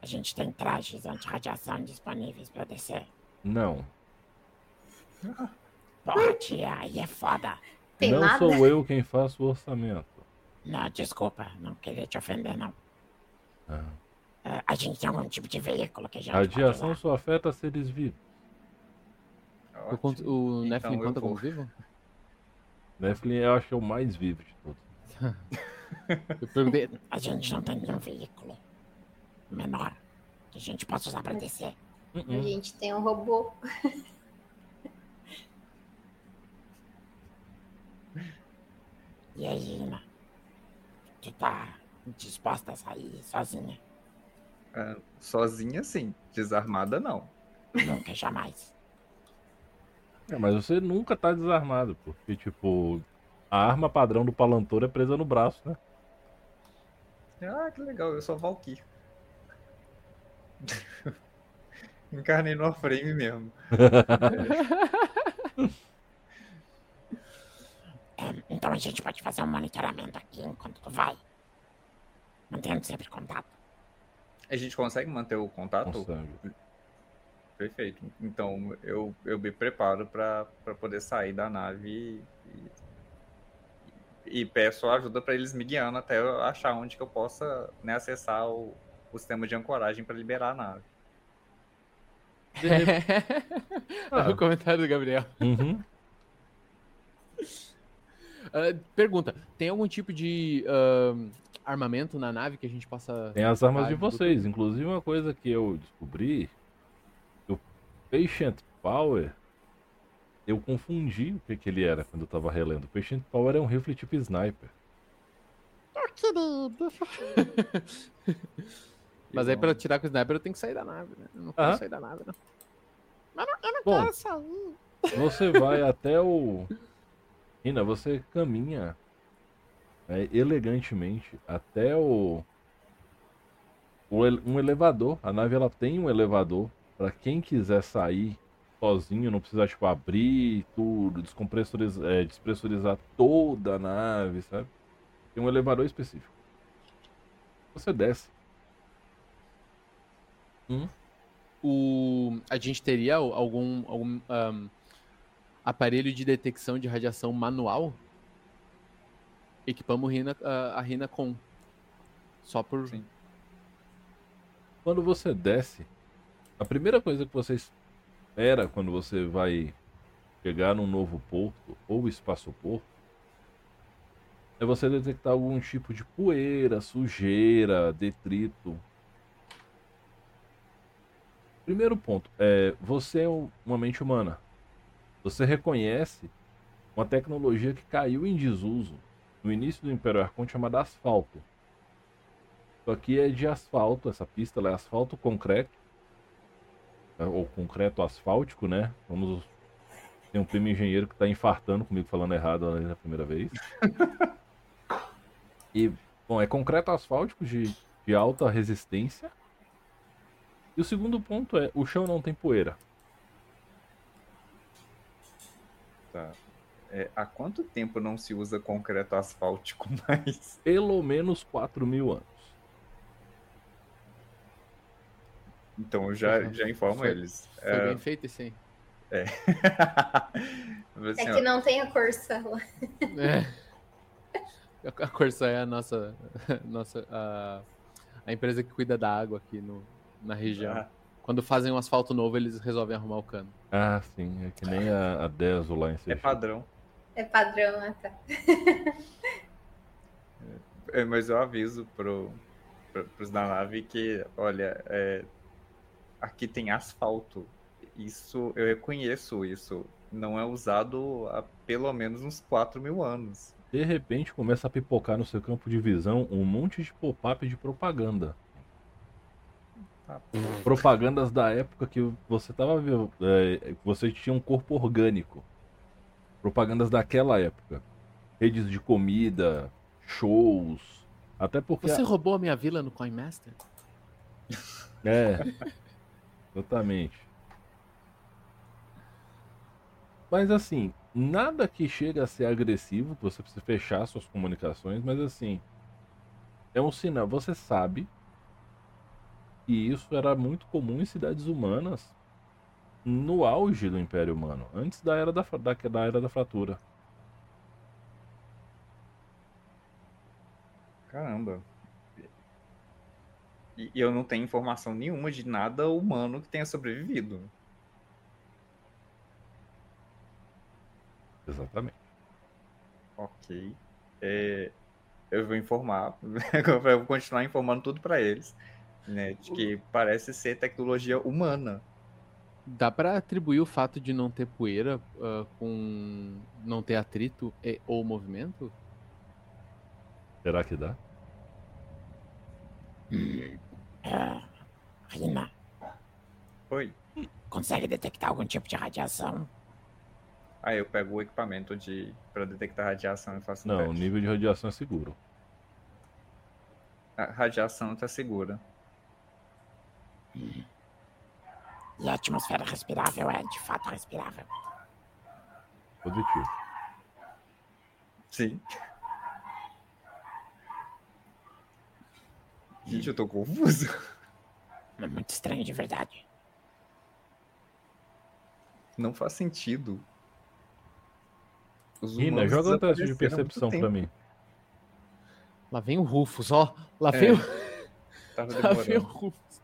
a gente tem trajes anti-radiação disponíveis pra descer. Não. Porra, tia, aí é foda. Tem não nada? sou eu quem faço o orçamento. Não, desculpa, não queria te ofender, não. Ah. A gente tem algum tipo de veículo que gente A pode radiação só afeta seres vivos. O, cont- o Então Nephilim conta vou. como vivo? [laughs] Nephilim eu acho que é o mais vivo de todos. [laughs] Eu perguntei. A gente não tem nenhum veículo menor que a gente possa usar pra descer. A Uh-uh. gente tem um robô. [laughs] E aí, Ina? Tu tá disposta a sair sozinha? Ah, sozinha, sim. Desarmada, não. Nunca, jamais. É, mas você nunca tá desarmado, porque, tipo, a arma padrão do Palantor é presa no braço, né? Ah, que legal. Eu sou Valkyr. [laughs] Encarnei no Warframe mesmo. É, [laughs] então a gente pode fazer um monitoramento aqui enquanto tu vai. Mantendo sempre contato. A gente consegue manter o contato? Consegue. Perfeito. Então eu, eu me preparo para poder sair da nave e, e peço ajuda para eles me guiando até eu achar onde que eu possa né, acessar o, o sistema de ancoragem para liberar a nave. [laughs] Ah. o comentário do Gabriel. Uhum. [laughs] Ah, pergunta: tem algum tipo de ahn, armamento na nave que a gente possa. Tem as armas de vocês. Inclusive, uma coisa que eu descobri: Patient Power. Eu confundi o que, que ele era quando eu tava relendo. O Patient Power é um rifle tipo sniper. [laughs] Mas aí pra eu tirar com o sniper eu tenho que sair da nave, né? Eu não posso Aham. sair da nave, não. Bom, Quero sair. você vai [laughs] até o. Rina, você caminha né, elegantemente até o. o ele- um elevador. A nave ela tem um elevador para quem quiser sair sozinho, não precisar tipo abrir tudo, descompressurizar, é, despressurizar toda a nave, sabe? Tem um elevador específico. Você desce. O... A gente teria algum, algum ahn, aparelho de detecção de radiação manual? Equipamos Rina, a, a Rina com. Só por. Sim. Quando você desce, a primeira coisa que você espera quando você vai chegar num novo porto ou espaço-porto é você detectar algum tipo de poeira, sujeira, detrito. Primeiro ponto, é, você é um- uma mente humana. Você reconhece uma tecnologia que caiu em desuso no início do Império Arconte chamada asfalto. Isso aqui é de asfalto, essa pista é asfalto concreto. É, Ou concreto asfáltico, né? Vamos. Tem um primo engenheiro que tá infartando comigo falando errado ali na primeira vez. [laughs] e, bom, é concreto asfáltico de, de alta resistência. E o segundo ponto é: o chão não tem poeira. Tá. É, há quanto tempo não se usa concreto asfáltico [laughs] mais? Pelo menos 4 mil anos. Então eu já, Uhum. já informo Foi- eles. Foi É, bem feito esse aí. [laughs] assim, É ó, que não tem a Corsa lá. É. [laughs] A Corsa é a nossa. [laughs] nossa a, a empresa que cuida da água aqui no, na região. ah, Quando fazem um asfalto novo, eles resolvem arrumar o cano. Ah, sim, é que nem a, a Deso lá em é Seixas. padrão. É padrão, né? Tá. É, mas eu aviso pro, pro, pros da nave que, olha, é, aqui tem asfalto. Isso, eu reconheço isso. Não é usado há pelo menos uns 4 mil anos. De repente começa a pipocar no seu campo de visão um monte de pop-up de propaganda. Tá. Propagandas da época que você tava vendo. é, você tinha um corpo orgânico. Propagandas daquela época. Redes de comida, shows. Até porque. Você roubou a minha vila no Coin Master? É. [laughs] Exatamente. Mas assim, nada que chega a ser agressivo, que você precisa fechar suas comunicações, mas assim, é um sinal, você sabe que isso era muito comum em cidades humanas no auge do Império Humano, antes da era da, da, da era da fratura. Caramba. E, eu não tenho informação nenhuma de nada humano que tenha sobrevivido. Exatamente. Ok. É, eu vou informar, [laughs] eu vou continuar informando tudo pra eles, né? De que parece ser tecnologia humana. Dá pra atribuir o fato de não ter poeira ah, com não ter atrito e, ou movimento? Será que dá? É, Rina, Oi. consegue detectar algum tipo de radiação? Aí eu pego o equipamento de para detectar radiação e faço um Não, o teste. nível de radiação é seguro. A radiação tá segura. E a atmosfera respirável é de fato respirável. Positivo. Sim. Gente, eu tô confuso. [laughs] É muito estranho de verdade. Não faz sentido. Os Rina, humanos joga um teste de percepção pra mim. Lá vem o Rufus, ó. Lá É, vem o, [laughs] Tava [laughs] lá vem o. Rufus.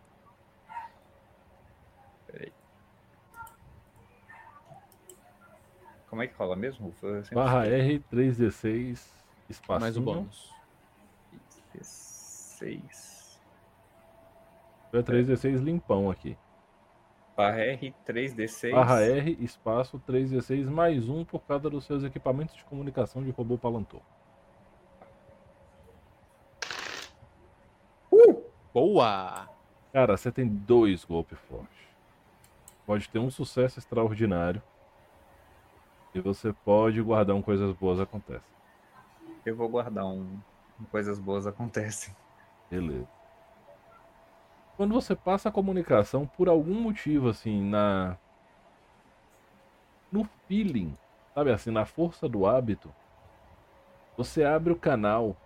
Como é que rola mesmo, sempre Barra esqueço. R, 3D6, espacinho. Mais o bônus. Seis. É 3D6 limpão aqui. Barra R, 3D6. Barra R, espaço 3D6 mais um por causa dos seus equipamentos de comunicação de robô Palantor. Boa! Cara, você tem dois golpes fortes. Pode ter um sucesso extraordinário. E você pode guardar um coisas boas acontecem. Eu vou guardar um. um Coisas boas acontecem. Beleza. Quando você passa a comunicação, por algum motivo, assim, na. No feeling, sabe assim, na força do hábito, você abre o canal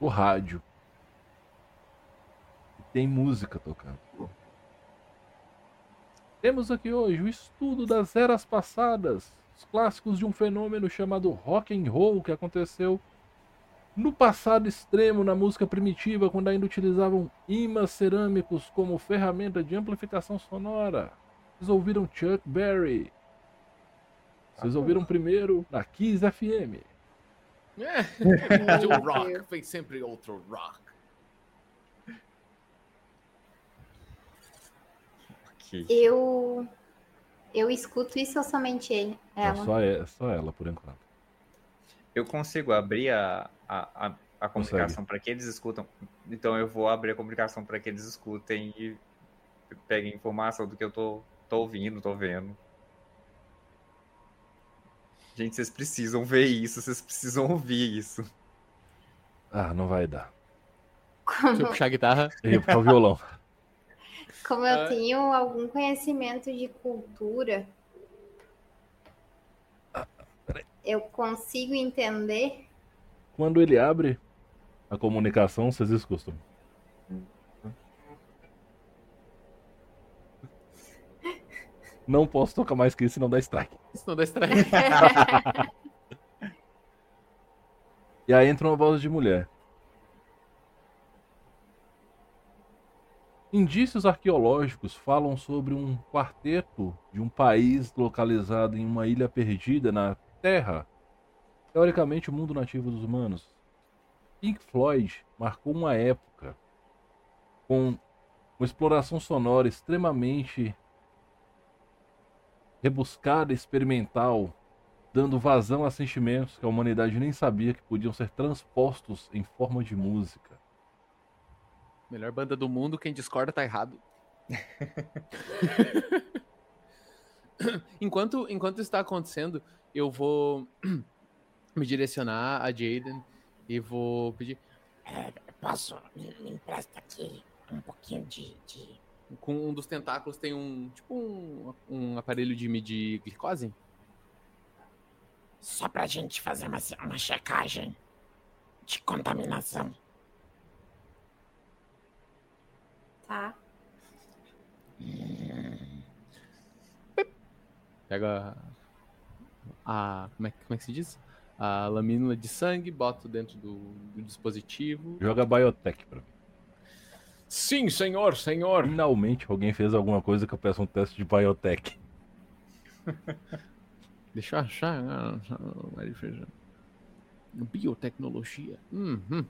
do rádio. E tem música tocando. Temos aqui hoje o estudo das eras passadas, os clássicos de um fenômeno chamado rock and roll que aconteceu No passado extremo, na música primitiva, quando ainda utilizavam imãs cerâmicos como ferramenta de amplificação sonora, vocês ouviram Chuck Berry. Vocês ouviram primeiro na Kiss FM. É. [laughs] De Meu [laughs] rock, vem sempre outro rock. Eu. Eu escuto isso ou somente ele? Não, Ela. só, é, só ela, por enquanto. Eu consigo abrir a, a, a, a comunicação para que eles escutam. Então eu vou abrir a comunicação para que eles escutem e peguem informação do que eu tô, tô ouvindo, tô vendo. Gente, vocês precisam ver isso, vocês precisam ouvir isso. Ah, não vai dar. Deixa eu Como, puxar a guitarra. Eu ia puxar o violão. [laughs] [laughs] como eu Ah. tenho algum conhecimento de cultura, eu consigo entender. Quando ele abre a comunicação, vocês escutam. Não posso tocar mais que isso, senão dá strike. [laughs] Isso não dá estranho. E aí entra uma voz de mulher. Indícios arqueológicos falam sobre um quarteto de um país localizado em uma ilha perdida na Terra, teoricamente o mundo nativo dos humanos. Pink Floyd marcou uma época com uma exploração sonora extremamente rebuscada, experimental, dando vazão a sentimentos que a humanidade nem sabia que podiam ser transpostos em forma de música. Melhor banda do mundo, quem discorda tá errado. [laughs] [coughs] enquanto, enquanto isso tá acontecendo, eu vou [coughs] me direcionar a Jaden e vou pedir. É, posso? Me, me empresta aqui um pouquinho de. de... Com um dos tentáculos tem um. Tipo um, um aparelho de medir glicose? Só pra gente fazer uma, uma checagem de contaminação. Tá. Pega a. a- como, é, que- como é que se diz? A lamínula de sangue, boto dentro do, do dispositivo. Joga Biotech pra mim. Sim, senhor, senhor! Finalmente alguém fez alguma coisa que eu peço um teste de Biotech. [laughs] Deixa eu achar. ah, ah, Biotecnologia. Uhum.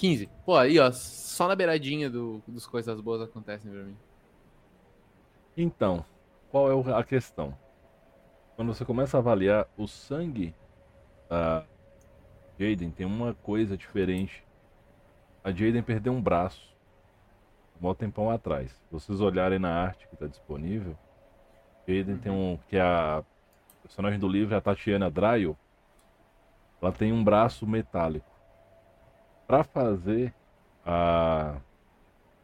15. Pô, aí, ó. Só na beiradinha do, dos coisas boas acontecem pra mim. Então, qual é a questão? Quando você começa a avaliar o sangue da Jaden, tem uma coisa diferente. A Jaden perdeu um braço um mó tempão atrás. Se vocês olharem na arte que está disponível, Jaden tem um. que é a personagem do livro, é a Tatiana Dryo. Ela tem um braço metálico. Para fazer a,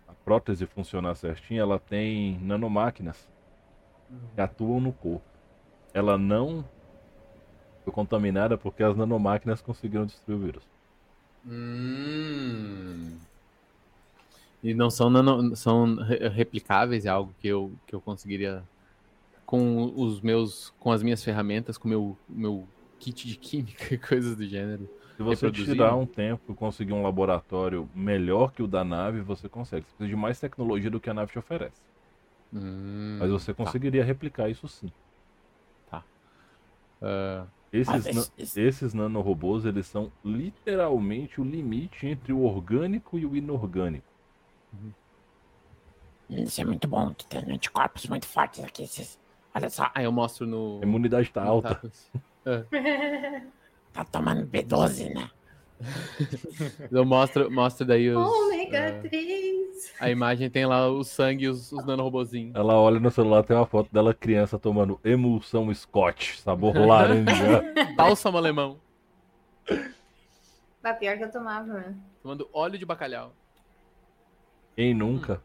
a prótese funcionar certinho, ela tem nanomáquinas que atuam no corpo. Ela não foi contaminada porque as nanomáquinas conseguiram destruir o vírus. Hum. E não são, nano, são re- replicáveis, é algo que eu, que eu conseguiria com os meus, com as minhas ferramentas, com meu, meu kit de química e [laughs] coisas do gênero. Se você tirar um tempo e conseguir um laboratório melhor que o da nave, você consegue. Você precisa de mais tecnologia do que a nave te oferece. Hum, Mas você tá. conseguiria replicar isso sim. Ah, Esses, Mas na- esse- esse- esses nanorobôs, eles são literalmente o limite entre o orgânico e o inorgânico. Isso é muito bom. Tu tem anticorpos muito fortes aqui. Esses... Olha só, aí eu mostro no. A imunidade tá no alta. Tapas. [laughs] tá tomando B12, né? Eu mostro, mostro daí os, Ômega ah, 3. a imagem tem lá o sangue e os, os nanorobozinhos. Ela olha no celular, tem uma foto dela criança tomando emulsão Scott, sabor laranja. [laughs] Bálsamo alemão. Bah, pior que eu tomava, né? Tomando óleo de bacalhau. Quem nunca?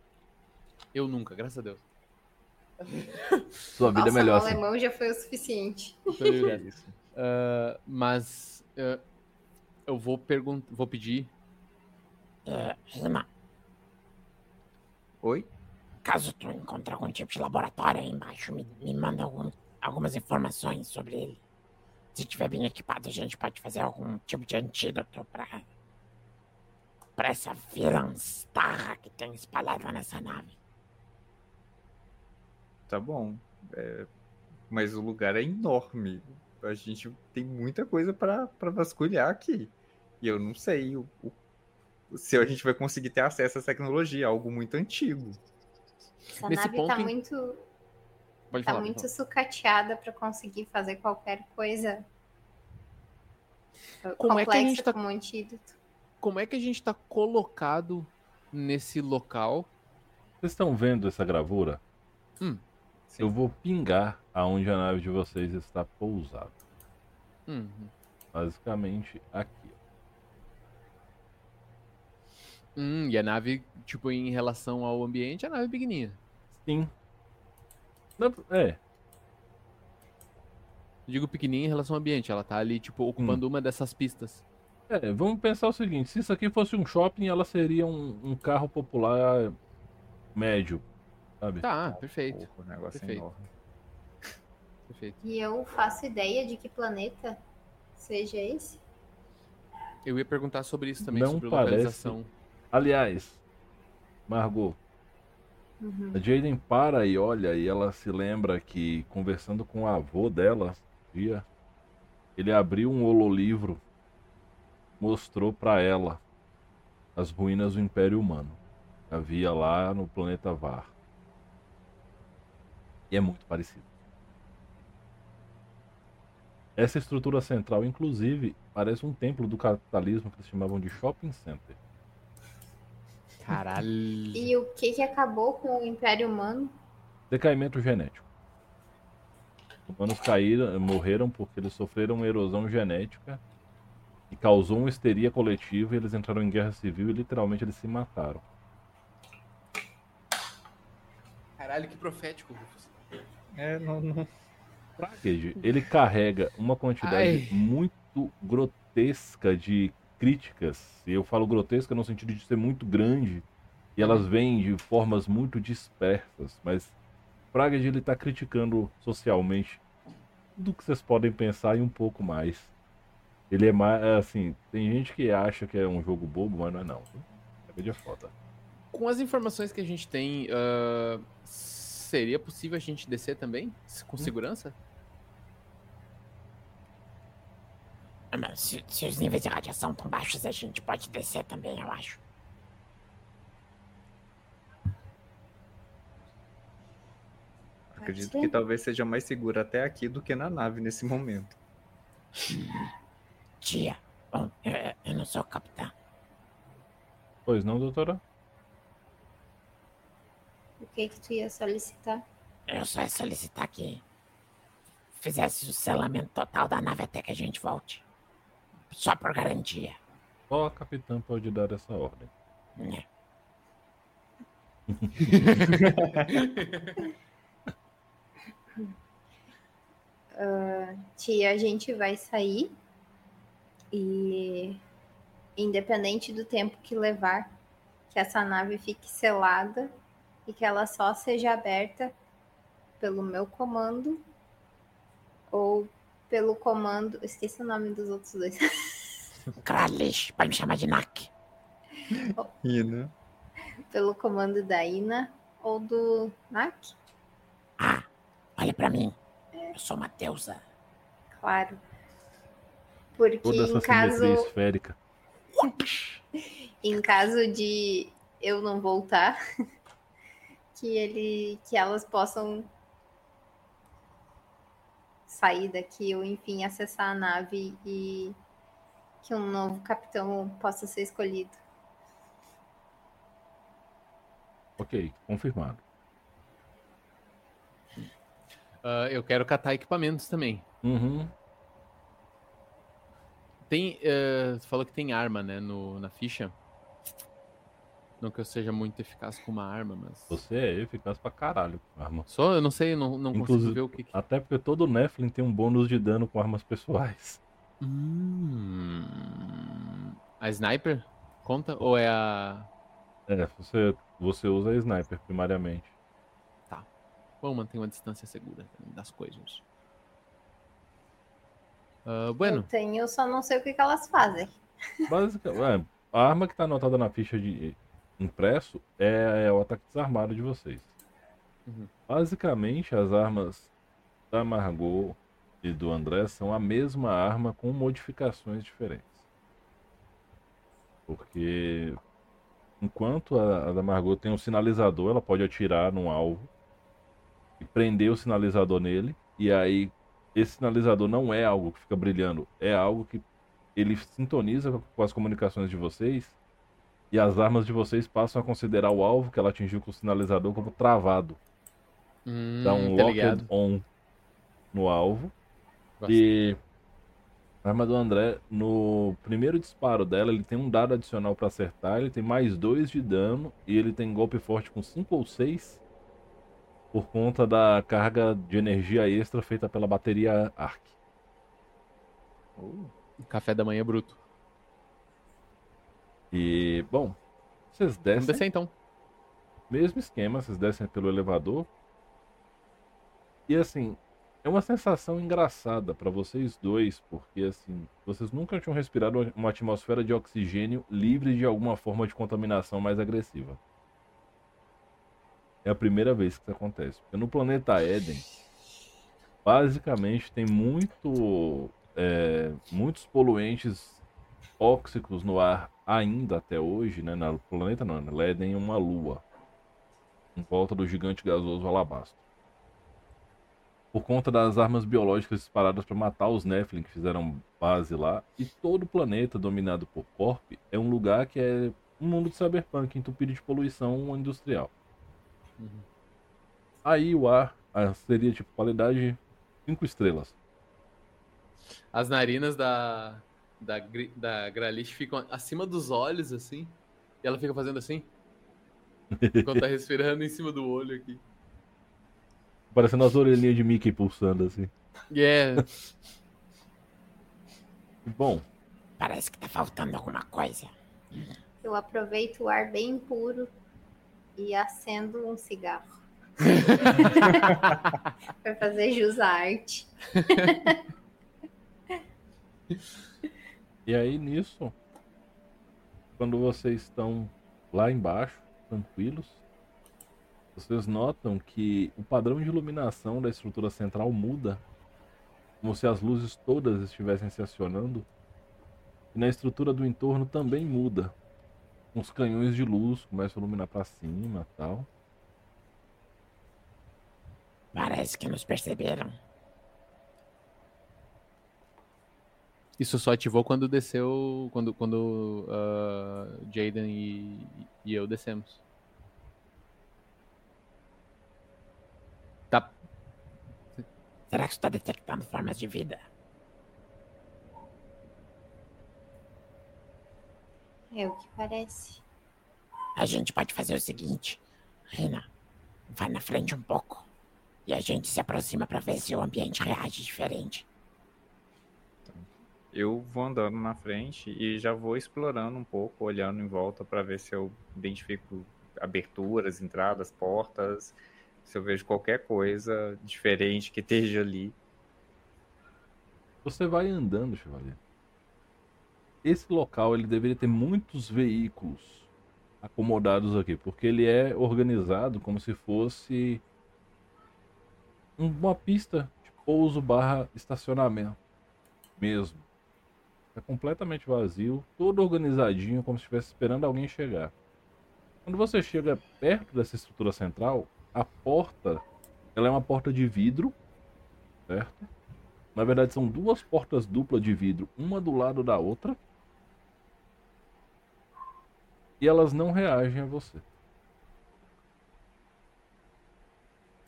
Eu nunca, graças a Deus. Sua vida é melhor o assim. alemão já foi o suficiente. [laughs] Ah, mas ah, eu vou perguntar, vou pedir. É, Rima, Oi? caso tu encontre algum tipo de laboratório aí embaixo, me, me manda algum- algumas informações sobre ele. se tiver bem equipado, a gente pode fazer algum tipo de antídoto pra. pra essa vilãstarra que tem espalhada nessa nave. Tá bom. É, Mas o lugar é enorme. A gente tem muita coisa pra vasculhar aqui. E eu não sei o, o- se a gente vai conseguir ter acesso a essa tecnologia, algo muito antigo. Essa Nesse nave ponto, tá muito, Pode tá falar. muito pode sucateada pra conseguir fazer qualquer coisa Como é que a complexa gente tá- como antídoto. Como é que a gente tá colocado nesse local? Vocês estão vendo essa gravura? Hum. Eu vou pingar aonde a nave de vocês está pousada. Hum, Basicamente aqui. hum, e a nave, tipo, em relação ao ambiente, a nave é pequenininha. Sim. Não, É, Eu digo pequenininha em relação ao ambiente. Ela tá ali, tipo, ocupando uma dessas pistas. é, vamos pensar o seguinte: se isso aqui fosse um shopping, ela seria um, um carro popular médio. Sabe? Tá, perfeito. Porra, o negócio é Perfeito. enorme. Perfeito. E eu faço ideia de que planeta seja esse. Eu ia perguntar sobre isso também, Não sobre parece- localização. Aliás, Margot, Uhum. a Jaden para e olha e ela se lembra que conversando com o avô dela, dia, ele abriu um hololivro, mostrou para ela as ruínas do Império Humano. Havia lá no planeta Var. E é muito parecido. Essa estrutura central, inclusive, parece um templo do capitalismo que eles chamavam de shopping center. Caralho. E o que que acabou com o Império Humano? Decaimento genético. Os humanos caíram, morreram porque eles sofreram uma erosão genética e causou uma histeria coletiva e eles entraram em guerra civil e literalmente eles se mataram. Caralho, que profético, Rufus. É, não, não. Pragueage, ele carrega uma quantidade Ai. muito grotesca de críticas. E eu falo grotesca no sentido de ser muito grande. E elas vêm de formas muito dispersas. Mas Pragueage, ele tá criticando socialmente tudo que vocês podem pensar e um pouco mais. Ele é mais, assim, tem gente que acha que é um jogo bobo, mas não é não. É vídeo foda. Com as informações que a gente tem, ah, seria possível a gente descer também? Com segurança? Ah, mas Se, se os níveis de radiação estão baixos, a gente pode descer também, eu acho. Acredito que talvez seja mais seguro até aqui do que na nave nesse momento. [laughs] Tia, bom, eu, eu não sou capitão. Pois não, doutora? O que que tu ia solicitar? Eu só ia solicitar que fizesse o selamento total da nave até que a gente volte. Só por garantia. Só a capitã pode dar essa ordem. né? [laughs] Tia, a gente vai sair e independente do tempo que levar, que essa nave fique selada e que ela só seja aberta pelo meu comando ou pelo comando, esqueci o nome dos outros dois, [laughs] Kralish, pode me chamar de Nak. [laughs] E, né? pelo comando da Ina ou do Nak, Ah, olha pra mim. Eu sou uma deusa. claro. Porque Toda essa em caso esférica. [laughs] em caso de eu não voltar, que ele, que elas possam sair daqui ou enfim acessar a nave e que um novo capitão possa ser escolhido. Ok, confirmado. Ah, eu quero catar equipamentos também. Uhum. Tem. você falou que tem arma, né, no, na ficha. Não que eu seja muito eficaz com uma arma, mas. Você é eficaz pra caralho com arma. Só, eu não sei, eu não, não consigo Inclusive- ver o que. que- Até porque todo Nephilim tem um bônus de dano com armas pessoais. Hum, a sniper? Conta? Ou é a. É, você, você usa a sniper primariamente. Vamos manter uma distância segura das coisas. Eu bueno, tenho, só não sei o que, que elas fazem. Basicamente, é, a arma que tá anotada na ficha de impresso é, é o ataque desarmado de vocês. Uhum. Basicamente, as armas da Margot e do André são a mesma arma com modificações diferentes. Porque enquanto a, a da Margot tem um sinalizador, ela pode atirar num alvo e prender o sinalizador nele. E aí, esse sinalizador não é algo que fica brilhando, é algo que ele sintoniza com- com as comunicações de vocês. E as armas de vocês passam a considerar o alvo que ela atingiu com o sinalizador como travado. hum, Dá um tá locked ligado. on no alvo. Gosto. E a arma do André, no primeiro disparo dela, ele tem um dado adicional pra acertar, ele tem mais dois de dano e ele tem golpe forte com 5 ou 6 por conta da carga de energia extra feita pela bateria Arc. Café da manhã bruto. E, bom, vocês Vamos descem, descer então. mesmo esquema, vocês descem pelo elevador. E assim, é uma sensação engraçada pra vocês dois, porque assim, vocês nunca tinham respirado uma atmosfera de oxigênio livre de alguma forma de contaminação mais agressiva. É a primeira vez que isso acontece. Porque no planeta Éden, basicamente tem muito, é, muitos poluentes tóxicos no ar ainda até hoje, né? No planeta não, né? Éden é uma lua em volta do gigante gasoso Alabastro. Por conta das armas biológicas disparadas para matar os Nephilim que fizeram base lá, e todo o planeta dominado por Corp é um lugar que é um mundo de cyberpunk entupido de poluição industrial. Uhum. Aí o ar seria tipo qualidade 5 estrelas. As narinas da, da, da Gralish ficam acima dos olhos, assim. E ela fica fazendo assim. Enquanto tá respirando em cima do olho aqui. Parecendo as orelhinhas de Mickey pulsando assim. É. Bom, Parece que tá faltando alguma coisa. Eu aproveito o ar bem puro e acendo um cigarro. [laughs] Pra fazer jus à arte. [laughs] E aí nisso, quando vocês estão lá embaixo, tranquilos, vocês notam que o padrão de iluminação da estrutura central muda, como se as luzes todas estivessem se acionando, e na estrutura do entorno também muda. Os canhões de luz começam a iluminar para cima, tal. Parece que nos perceberam. Isso só ativou quando desceu. Quando, quando ah, Jaden e, e eu descemos. Tá. Será que está detectando formas de vida? É o que parece. A gente pode fazer o seguinte. Rina, vai na frente um pouco. E a gente se aproxima pra ver se o ambiente reage diferente. Eu vou andando na frente e já vou explorando um pouco, olhando em volta para ver se eu identifico aberturas, entradas, portas, se eu vejo qualquer coisa diferente que esteja ali. Você vai andando, Chevalier. Esse local ele deveria ter muitos veículos acomodados aqui, porque ele é organizado como se fosse um- uma pista de pouso barra estacionamento mesmo. É completamente vazio, todo organizadinho, como se estivesse esperando alguém chegar. Quando você chega perto dessa estrutura central, a porta, ela é uma porta de vidro, certo? Na verdade, são duas portas duplas de vidro, uma do lado da outra. E elas não reagem a você.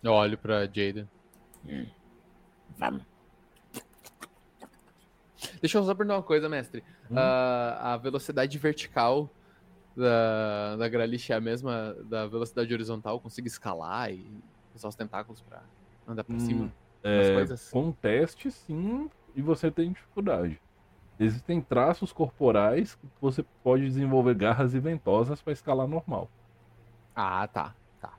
Eu olho pra Jaden. Vamos. Deixa eu só perguntar uma coisa, mestre. Hum. Ah, a velocidade vertical da, da Gralish é a mesma da velocidade horizontal? Consigo escalar e usar os tentáculos pra andar pra Hum, cima? É, coisas. com teste, sim, e você tem dificuldade. Existem traços corporais que você pode desenvolver garras e ventosas para escalar normal. Ah, tá. Tá.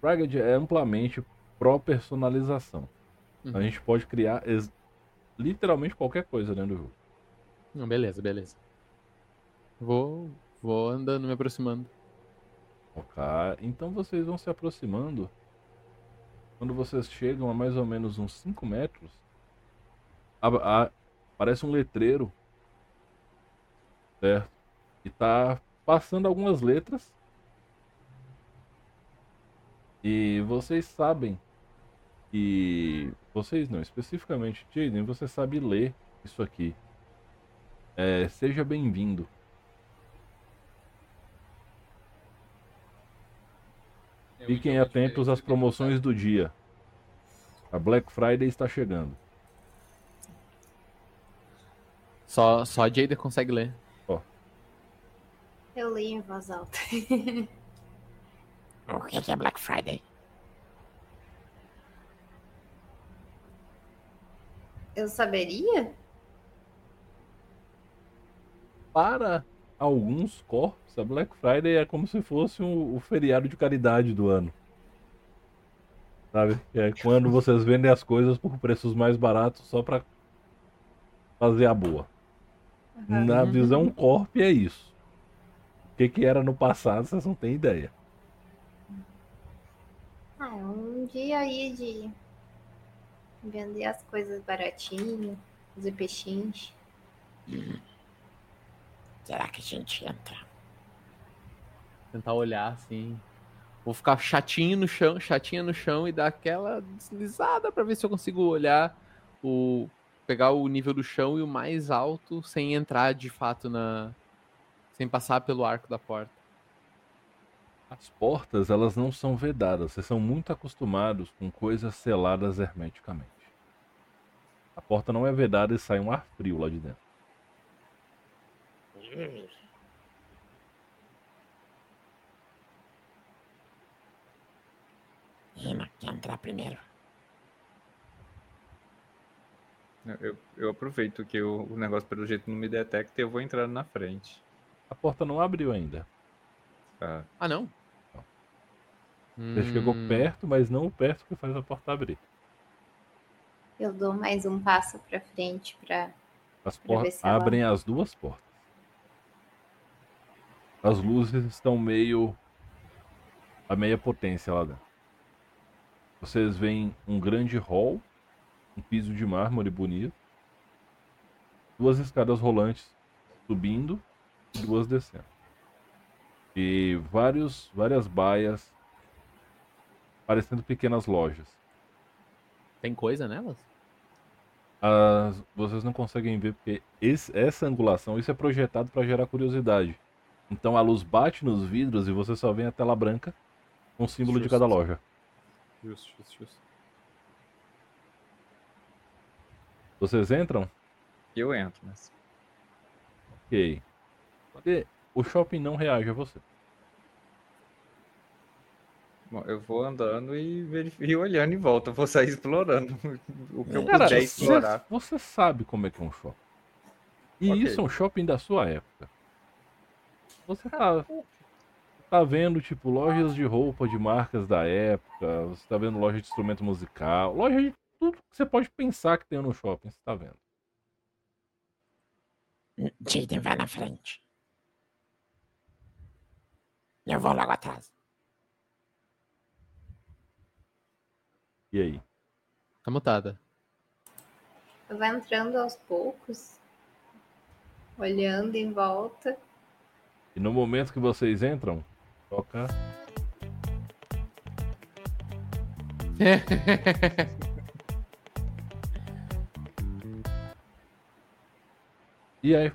Ragged é amplamente pró-personalização. Uhum. A gente pode criar literalmente qualquer coisa dentro do jogo. Não, beleza, beleza. Vou, vou andando, me aproximando. Ok, então vocês vão se aproximando. Quando vocês chegam a mais ou menos uns 5 metros, a- a- aparece um letreiro, certo? E tá passando algumas letras. E vocês sabem que. Vocês não, especificamente Jaden, você sabe ler isso aqui. É, seja bem-vindo. Fiquem atentos às promoções do dia. A Black Friday está chegando. Só, só a Jada consegue ler. Eu leio em voz alta. [laughs] O que é Black Friday? Eu saberia? Para alguns corpos, a Black Friday é como se fosse o, o feriado de caridade do ano. Sabe? É quando vocês vendem as coisas por preços mais baratos só pra fazer a boa. Na visão corp é isso. O que, que era no passado, vocês não têm ideia. Ah, é um dia aí de vender as coisas baratinho, fazer pechinche. Será que a gente entra? Tentar olhar assim. Vou ficar chatinho no chão, chatinha no chão e dar aquela deslizada pra ver se eu consigo olhar o. pegar o nível do chão e o mais alto sem entrar de fato na. sem passar pelo arco da porta. As portas, elas não são vedadas. Vocês são muito acostumados com coisas seladas hermeticamente. A porta não é vedada e sai um ar frio lá de dentro. Rina, quer entrar primeiro? Eu, eu aproveito que o, o negócio pelo jeito não me detecta e eu vou entrando na frente. A porta não abriu ainda. Tá? Ah, não? Você chegou Hum, perto, mas não o perto que faz a porta abrir. Eu dou mais um passo pra frente pra. As portas ela- abrem as duas portas. As luzes estão meio a meia potência lá dentro. Vocês veem um grande hall, um piso de mármore bonito, duas escadas rolantes subindo e duas descendo. E vários, várias baias parecendo pequenas lojas. Tem coisa nelas? As- vocês não conseguem ver porque esse- essa angulação, isso é projetado para gerar curiosidade. Então a luz bate nos vidros e você só vê a tela branca com o símbolo de cada loja. Justo, justo, justo. Vocês entram? Eu entro, mas. Ok. O shopping não reage a você. Bom, eu vou andando e, verif- e olhando em volta. Eu vou sair explorando [laughs] o que eu Cara, puder você, explorar. você sabe como é que é um shopping. E Ok. isso é um shopping da sua época. Você tá, tá vendo, tipo, lojas de roupa de marcas da época, você tá vendo loja de instrumento musical, loja de tudo que você pode pensar que tem no shopping, você tá vendo. Jaden vai na frente. Eu vou logo atrás. E aí? Tá mutada. Vou entrando aos poucos, olhando em volta. E no momento que vocês entram, toca. [laughs] E aí?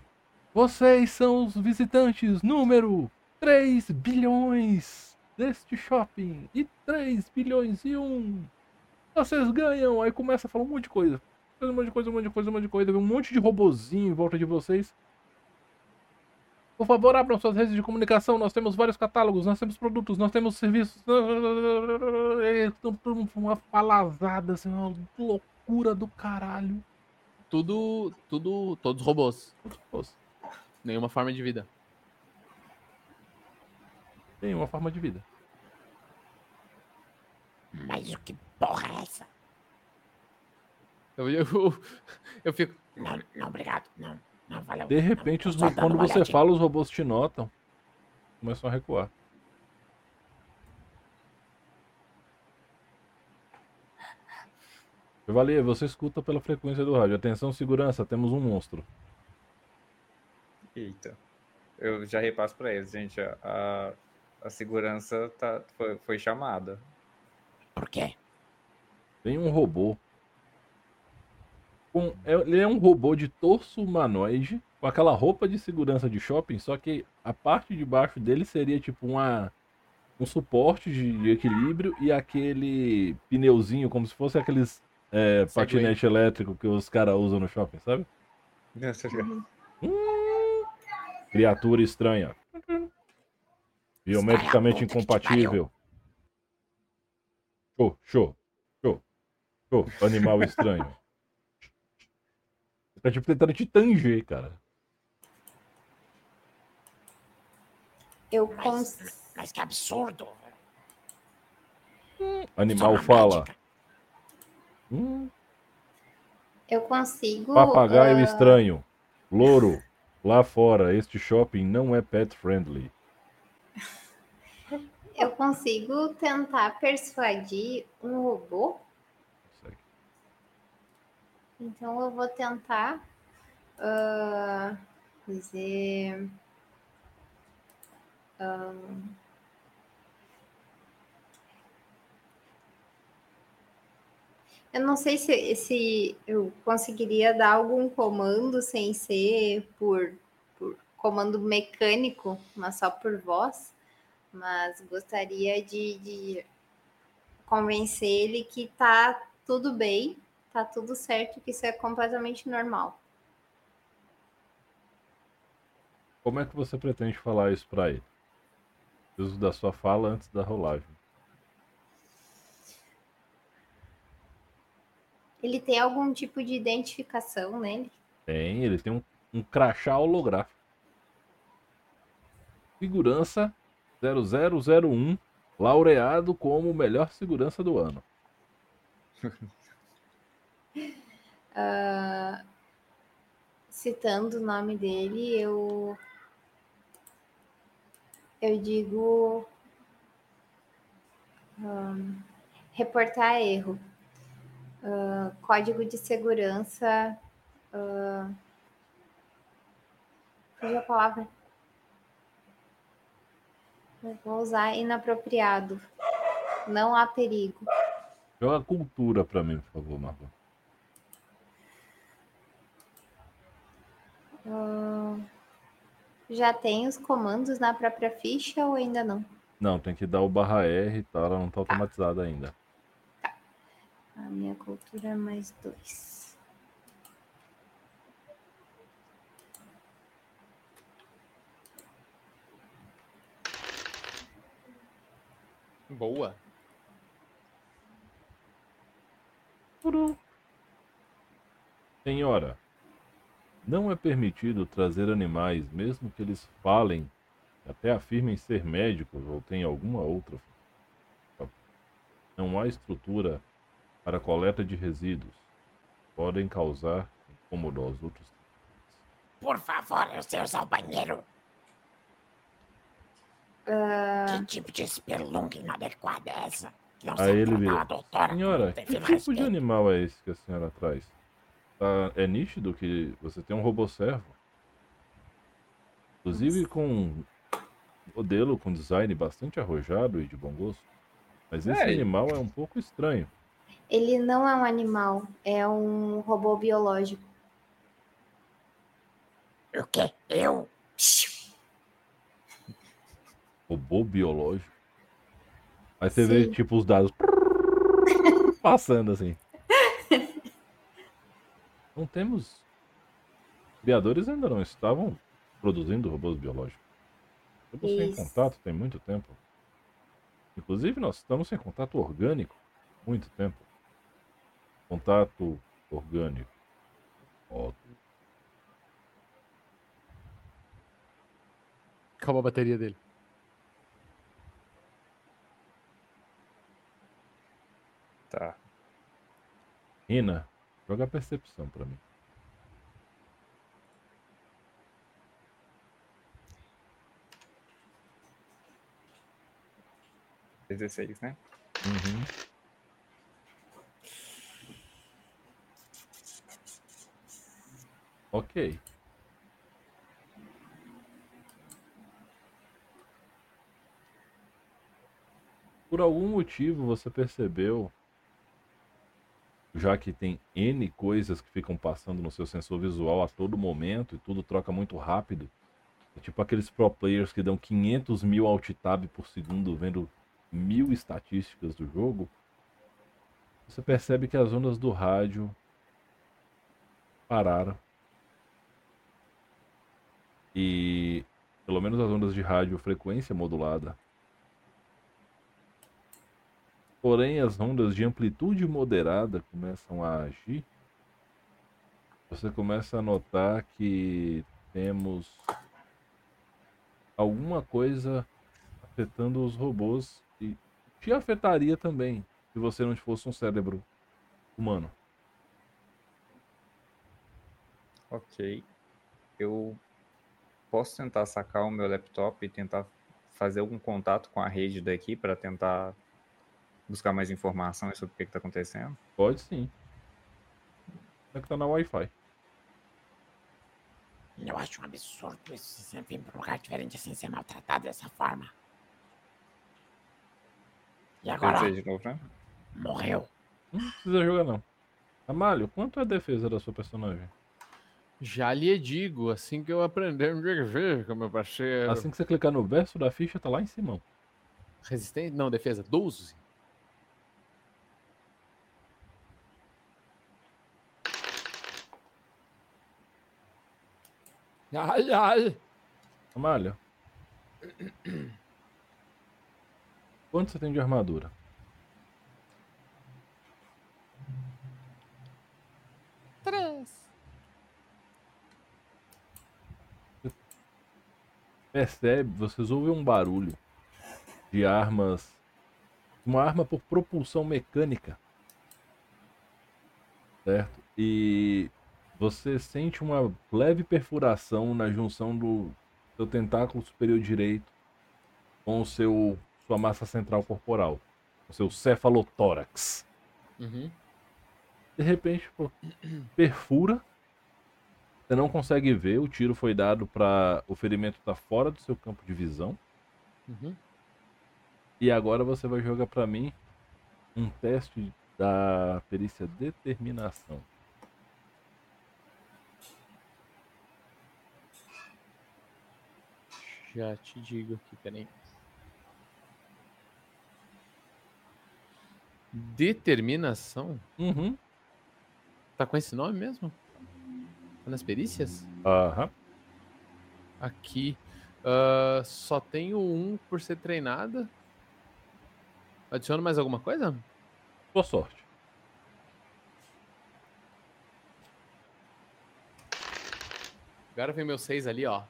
Vocês são os visitantes número 3 bilhões deste shopping. E 3 bilhões e 1. Vocês ganham. Aí começa a falar um monte de coisa. Um monte de coisa, um monte de coisa, um monte de coisa. Vem um monte de robozinho em volta de vocês. Por favor, abram suas redes de comunicação. Nós temos vários catálogos, nós temos produtos, nós temos serviços. Uma falazada, assim, uma loucura do caralho. Tudo, tudo, todos robôs. Nossa, Nenhuma forma de vida. Tem uma forma de vida. Mas o que porra é essa? Eu, eu, eu fico. Não, não, obrigado. Não, não, valeu. De repente, Não, os quando você olhadinha. fala, os robôs te notam. Começam a recuar. Chevalier, você escuta pela frequência do rádio. Atenção, segurança, temos um monstro. Eita. Eu já repasso pra eles, gente. A, a, a segurança tá, foi, foi chamada. Por quê? Tem um robô. Com, é- ele é um robô de torso humanoide, com aquela roupa de segurança de shopping, só que a parte de baixo dele seria tipo uma, um suporte de, de equilíbrio e aquele pneuzinho, como se fosse aqueles é, patinete elétrico que os caras usam no shopping, sabe? Criatura estranha. Biometricamente Estranha, puta que te incompatível. Show, show, Animal estranho. Tá tipo tentando te tanger, cara. Eu cons... mas que absurdo. Animal fala. Hum, eu consigo. papagaio ah, estranho. Louro. Lá fora, este shopping não é pet friendly. Eu consigo tentar persuadir um robô. Então eu vou tentar ah, dizer. ahn, eu não sei se, se eu conseguiria dar algum comando sem ser por, por comando mecânico, mas só por voz. Mas gostaria de, de convencer ele que tá tudo bem, tá tudo certo, que isso é completamente normal. Como é que você pretende falar isso pra ele? Uso da sua fala antes da rolagem. Ele tem algum tipo de identificação nele? Tem, ele tem um, um crachá holográfico. Segurança 0001, laureado como o melhor segurança do ano. [laughs] Ah, citando o nome dele, eu eu digo ahn, reportar erro. Ah, código de segurança. fugiu a palavra. Vou usar inapropriado. Não há perigo. Joga cultura pra mim, por favor, Marlon. Ah, já tem os comandos na própria ficha ou ainda não? Não, tem que dar o barra R e tal, ela não tá automatizada ainda. A minha cultura é mais dois. Boa. Senhora, não é permitido trazer animais, mesmo que eles falem, até afirmem ser médicos ou tenham alguma outra. Não há estrutura para coleta de resíduos. Podem causar incômodo aos outros. Por favor, eu sei usar o banheiro. Que tipo de spelunk inadequada é essa? Não Aí ele vira. Senhora, que tipo de animal é esse que a senhora traz? Tá- é nítido que você tem um robô servo. Inclusive com um modelo com design bastante arrojado e de bom gosto. Mas esse É, animal é um pouco estranho. Ele não é um animal, é um robô biológico. O quê? Eu? Robô biológico. Aí você vê Sim. tipo os dados [laughs] passando assim. Não temos. Criadores ainda não estavam produzindo robôs biológicos. Estamos sem Isso. contato tem muito tempo. Inclusive, nós estamos sem contato orgânico muito tempo. Contato orgânico. Ó, Acabou a bateria dele. Tá. Rina, Joga percepção pra mim. Dezesseis, né? Uhum. Ok. Por algum motivo você percebeu, já que tem N coisas que ficam passando no seu sensor visual a todo momento e tudo troca muito rápido. É tipo aqueles pro players que dão 500 mil alt tab por segundo vendo mil estatísticas do jogo. Você percebe que as ondas do rádio pararam. E pelo menos as ondas de rádio frequência modulada. Porém, as ondas de amplitude moderada começam a agir. Você começa a notar que temos alguma coisa afetando os robôs e te afetaria também se você não fosse um cérebro humano. Ok. Eu posso tentar sacar o meu laptop e tentar fazer algum contato com a rede daqui para tentar buscar mais informações sobre o que está acontecendo? Pode sim. É que tá na Wi-Fi. Eu acho um absurdo isso sempre vir pra um lugar diferente assim ser maltratado dessa forma. E agora, novo, né? morreu. Não precisa jogar não. Amalho, quanto é a defesa da sua personagem? Já lhe digo, assim que eu aprender um dia meu parceiro. Assim que você clicar no verso da ficha, tá lá em cima. Resistência? Não, defesa. 12. Ai, ai. Amalho. Quanto você tem de armadura? Três. Percebe, vocês ouvem um barulho de armas. Uma arma por propulsão mecânica. Certo? E você sente uma leve perfuração na junção do seu tentáculo superior direito com o seu sua massa central corporal, o seu cefalotórax. Uhum. De repente, pô, perfura. Você não consegue ver, o tiro foi dado para o ferimento tá fora do seu campo de visão. Uhum. E agora você vai jogar para mim um teste da perícia determinação. Já te digo aqui, peraí. Determinação? Uhum. Tá com esse nome mesmo? Tá nas perícias? Aham. Aqui. ah, só tenho um por ser treinada. Adiciono mais alguma coisa? Boa sorte. Agora vem meu 6 ali, ó.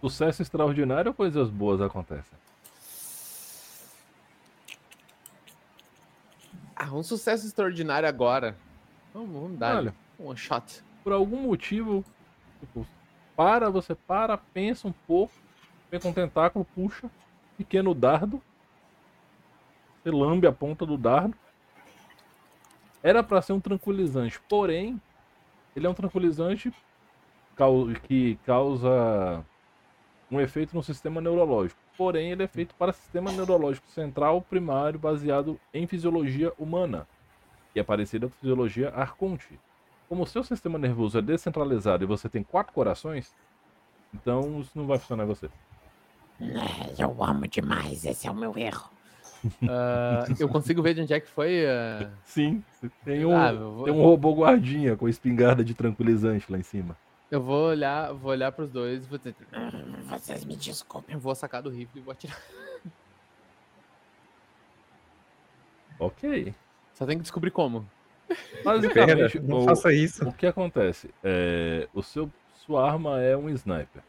Sucesso extraordinário ou coisas boas acontecem? Ah, um sucesso extraordinário agora. Vamos, vamos dar Olha. um shot. Por algum motivo, tipo, para, você para, pensa um pouco, pega um tentáculo, puxa, pequeno dardo. Você lambe a ponta do dardo. Era para ser um tranquilizante, porém, ele é um tranquilizante que causa um efeito no sistema neurológico. Porém, ele é feito para sistema neurológico central primário baseado em fisiologia humana, que é parecida com fisiologia Arconte. Como o seu sistema nervoso é descentralizado e você tem quatro corações, então isso não vai funcionar em você. É, eu amo demais, esse é o meu erro. Ah, eu consigo ver de onde é que foi. ah, Sim, tem um, Ah, vou- tem um robô guardinha com espingarda de tranquilizante lá em cima. Eu vou olhar, vou olhar pros dois, vou, dizer, Hum, Vocês me desculpem. eu vou sacar do rifle e vou atirar. [laughs] Ok. Só tem que descobrir como. Pera, Basicamente, não o, faça isso. o que acontece? É, o seu, sua arma é um sniper.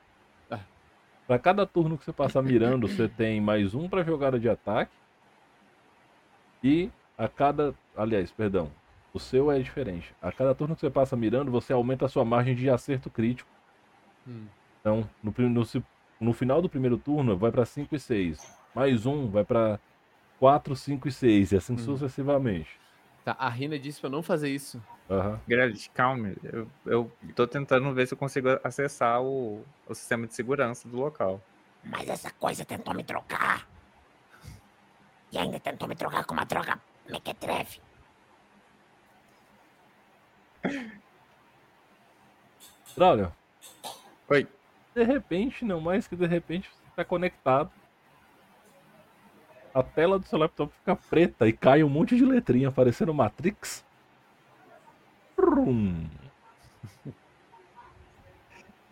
Ah. Para cada turno que você passar mirando, você tem mais um para jogada de ataque. E a cada. Aliás, perdão. O seu é diferente. A cada turno que você passa mirando, você aumenta a sua margem de acerto crítico. Hum. Então, no, no, no final do primeiro turno, vai pra 5 e 6. Mais um vai pra 4, 5 e 6. E assim Hum. sucessivamente. Tá, a Rina disse pra eu não fazer isso. Aham. Grelis, calma. Eu, eu tô tentando ver se eu consigo acessar o, o sistema de segurança do local. Mas essa coisa tentou me trocar. E ainda tentou me trocar com uma droga mequetrefe. Droga, Oi. de repente, não mais que de repente, você tá conectado. A tela do seu laptop fica preta e cai um monte de letrinha parecendo Matrix. Brum. [laughs]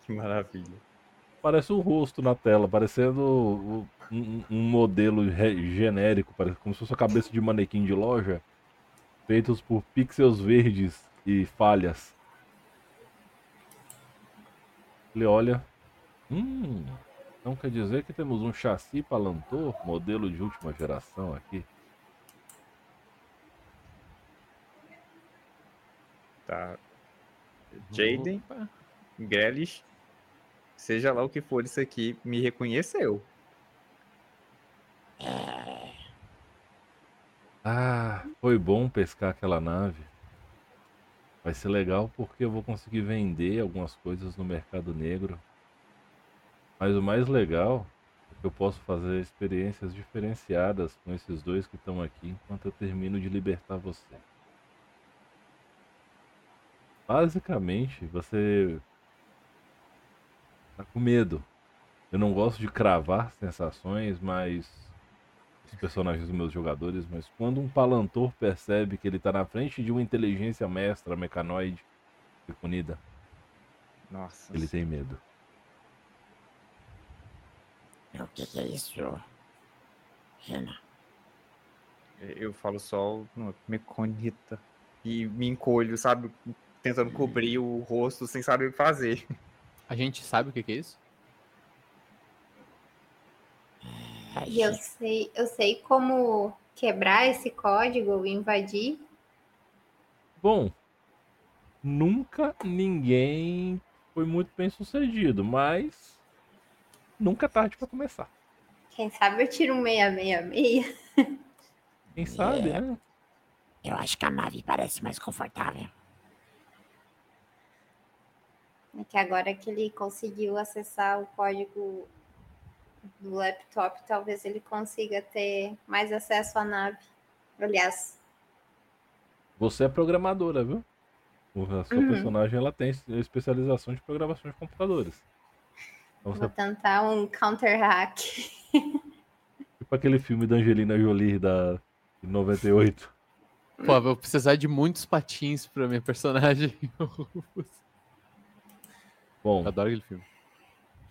Que maravilha. Parece um rosto na tela, parecendo um, um modelo genérico, parece como se fosse a cabeça de manequim de loja, feitos por pixels verdes e falhas. Ele olha. Hum, então quer dizer que temos um chassi Palantor, modelo de última geração aqui. Tá. Jaden, Opa. Grelis, seja lá o que for isso aqui, me reconheceu. Ah, foi bom pescar aquela nave. Vai ser legal porque eu vou conseguir vender algumas coisas no mercado negro. Mas o mais legal é que eu posso fazer experiências diferenciadas com esses dois que estão aqui enquanto eu termino de libertar você. Basicamente, você tá com medo. Eu não gosto de cravar sensações, mas os personagens dos meus jogadores, mas quando um palantor percebe que ele tá na frente de uma inteligência mestra mecanoide unida, Nossa. ele tem medo. O que, que é isso? Rena, Eu falo só "Não, meconita. E me encolho, sabe? Tentando cobrir o rosto sem saber o que fazer. A gente sabe o que, que é isso? E eu sei, eu sei como quebrar esse código ou invadir. Bom, nunca ninguém foi muito bem sucedido, mas nunca é tarde pra começar. Quem sabe eu tiro um 666. [laughs] Quem sabe, né? eu acho que a nave parece mais confortável. É que agora que ele conseguiu acessar o código do laptop, talvez ele consiga ter mais acesso à nave. Aliás, Você é programadora, viu? A sua Uhum. personagem ela tem especialização de programação de computadores. Então você vou tentar um counter hack. Tipo aquele filme da Angelina Jolie da de 98. Pô, eu vou precisar de muitos patins pra minha personagem. [laughs] Bom, Eu adoro aquele filme.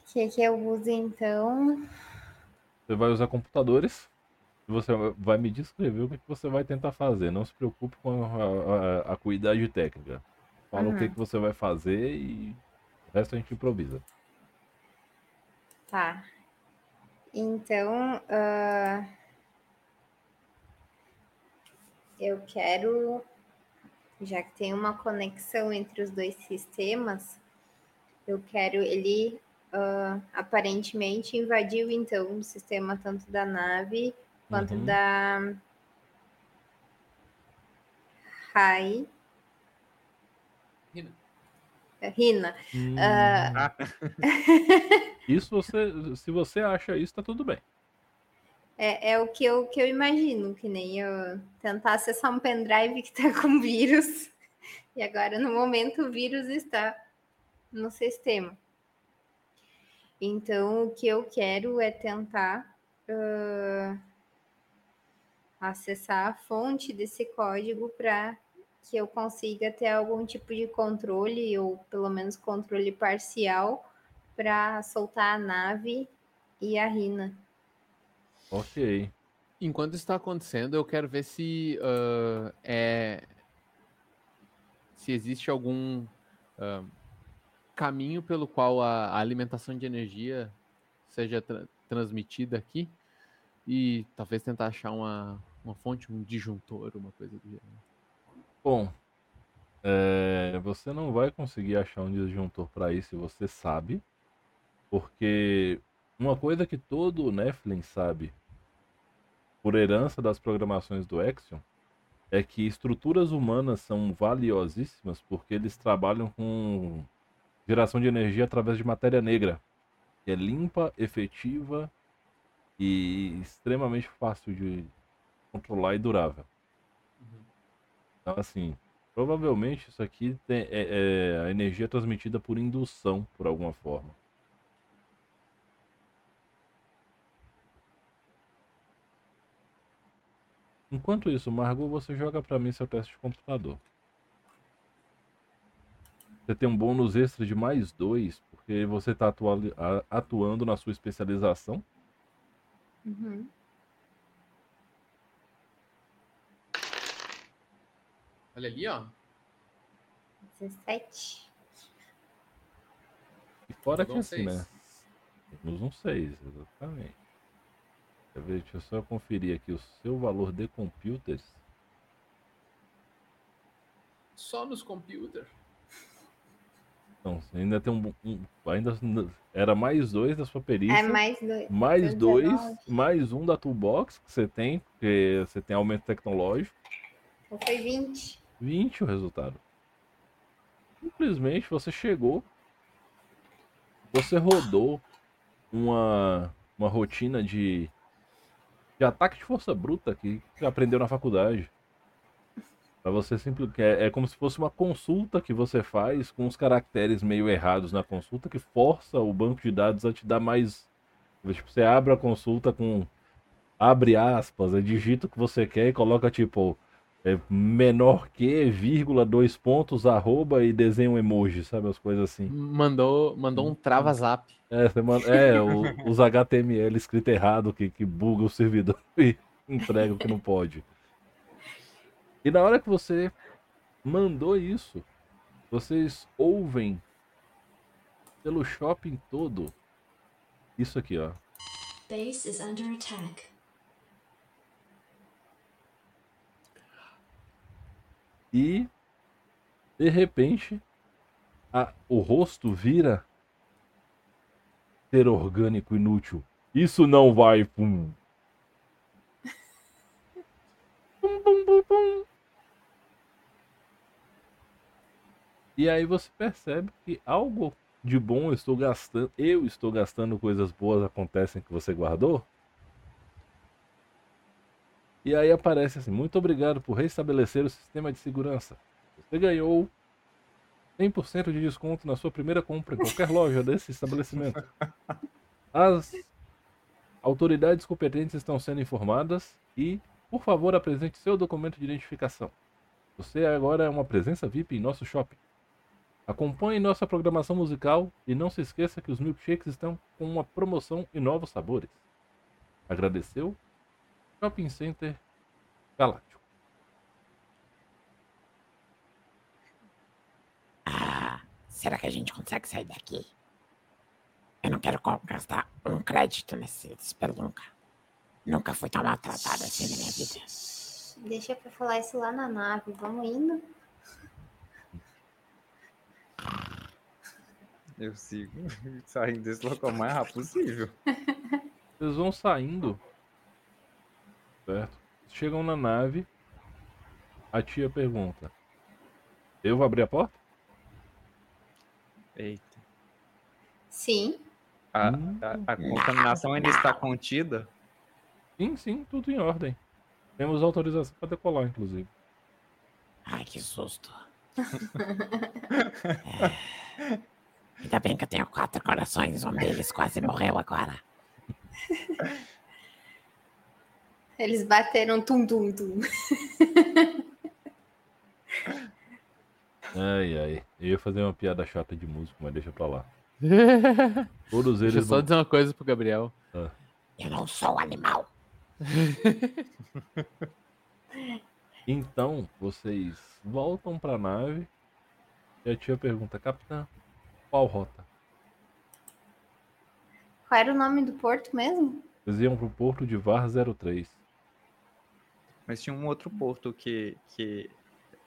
O que, que eu uso então? você vai usar computadores você vai me descrever o que você vai tentar fazer. Não se preocupe com a, a, a acuidade técnica. Fala o que, Uhum. que você vai fazer e o resto a gente improvisa. Tá. Então, ah, eu quero, já que tem uma conexão entre os dois sistemas, eu quero ele ah, aparentemente invadiu então o sistema tanto da nave quanto Uhum. da Rai, Rina. Rina. Hum, Ah, [laughs] Isso você. Se você acha isso, tá tudo bem. É, é o que eu, que eu imagino, que nem eu tentar acessar um pendrive que está com vírus. [laughs] E agora, no momento, o vírus está no sistema. Então, o que eu quero é tentar ah, acessar a fonte desse código para que eu consiga ter algum tipo de controle, ou pelo menos controle parcial, para soltar a nave e a Rina. Ok. Enquanto isso está acontecendo, eu quero ver se ah, é se existe algum ah, caminho pelo qual a, a alimentação de energia seja tra- transmitida aqui e talvez tentar achar uma, uma fonte, um disjuntor, uma coisa do gênero. Bom, é, você não vai conseguir achar um disjuntor para isso, você sabe, porque uma coisa que todo Nephilim sabe, por herança das programações do Axion, é que estruturas humanas são valiosíssimas porque eles trabalham com geração de energia através de matéria negra, que é limpa, efetiva e extremamente fácil de controlar e durável. Então, assim, provavelmente isso aqui tem, é, é a energia é transmitida por indução, por alguma forma. Enquanto isso, Margot, você joga para mim seu teste de computador. Você tem um bônus extra de mais dois, porque você está atuando na sua especialização. Uhum. Olha ali, ó. 17. E fora que um assim, né? Temos um 6, exatamente. Ver, deixa eu só conferir aqui o seu valor de computers. Só nos computers. Você ainda tem um, um- Ainda era mais dois da sua perícia. É mais dois. mais dois, 19. mais um da toolbox que você tem, porque você tem aumento tecnológico. Então foi 20. 20 o resultado. Simplesmente você chegou, você rodou uma, uma rotina de, de ataque de força bruta que aprendeu na faculdade. Pra você simplesmente. É, é como se fosse uma consulta que você faz com os caracteres meio errados na consulta que força o banco de dados a te dar mais. Tipo, você abre a consulta com. Abre aspas, é digita o que você quer e coloca tipo. é, menor que, vírgula, dois pontos, arroba e desenha um emoji, sabe? As coisas assim. Mandou, mandou um trava-zap. É, você manda, é o- os HTML escrito errado que, que buga o servidor [laughs] e entrega o que não pode. E na hora que você mandou isso, vocês ouvem pelo shopping todo isso aqui, ó. Base is under attack. E de repente a- o rosto vira ser orgânico inútil. Isso não vai. Pum. [laughs] Pum, pum, pum, pum. E aí você percebe que algo de bom eu estou gastando, eu estou gastando coisas boas acontecem que você guardou. E aí aparece assim: muito obrigado por restabelecer o sistema de segurança. Você ganhou 100% de desconto na sua primeira compra em qualquer loja desse estabelecimento. As autoridades competentes estão sendo informadas e, por favor, apresente seu documento de identificação. Você agora é uma presença VIP em nosso shopping. Acompanhe nossa programação musical e não se esqueça que os milkshakes estão com uma promoção e novos sabores. Agradeceu Shopping Center Galáctico. Ah, será que a gente consegue sair daqui? Eu não quero gastar um crédito nesse espelunca. Nunca fui tão maltratado assim na minha vida. Deixa pra falar isso lá na nave. Vamos indo. Eu sigo [laughs] saindo desse local o mais rápido possível. [laughs] Vocês vão saindo. Certo? Chegam na nave. A tia pergunta: Eu vou abrir a porta? Eita. Sim. A, Hum. a- a contaminação ainda está contida? Sim, sim, tudo em ordem. Temos autorização para decolar, inclusive. Ai, que susto. É. [laughs] Ainda bem que eu tenho quatro corações, um deles quase morreu agora. [laughs] Eles bateram tum tum tum. [laughs] Ai, ai. Eu ia fazer uma piada chata de músico, mas deixa pra lá. [laughs] Todos Deixa eu eles só vão... dizer uma coisa pro Gabriel. Eu não sou animal. Então, vocês voltam pra nave. E a tia pergunta: Capitã, qual rota? Qual era o nome do porto mesmo? Vocês iam pro porto de VAR 03. Mas tinha um outro porto que, que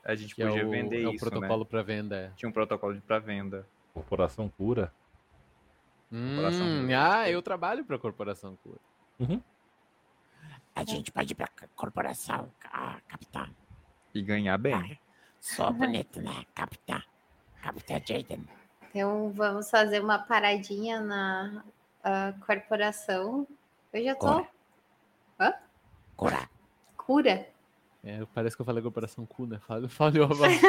A gente Que é podia o, vender é o isso, protocolo né? para venda. é. Tinha um protocolo de pra venda. Corporação Cura. Corporação Hum, Cura, ah, eu trabalho para a Corporação Cura. A gente pode ir pra c- corporação, ah, capitão. E ganhar bem. Ah, sou bonito, né, capitão? Capitão Jaden. Então vamos fazer uma paradinha na ah, corporação. Eu já tô. Cora. Cura. Cura. É, parece que eu falei Corporação Cu, né? Fal- Falhou a voz. [laughs]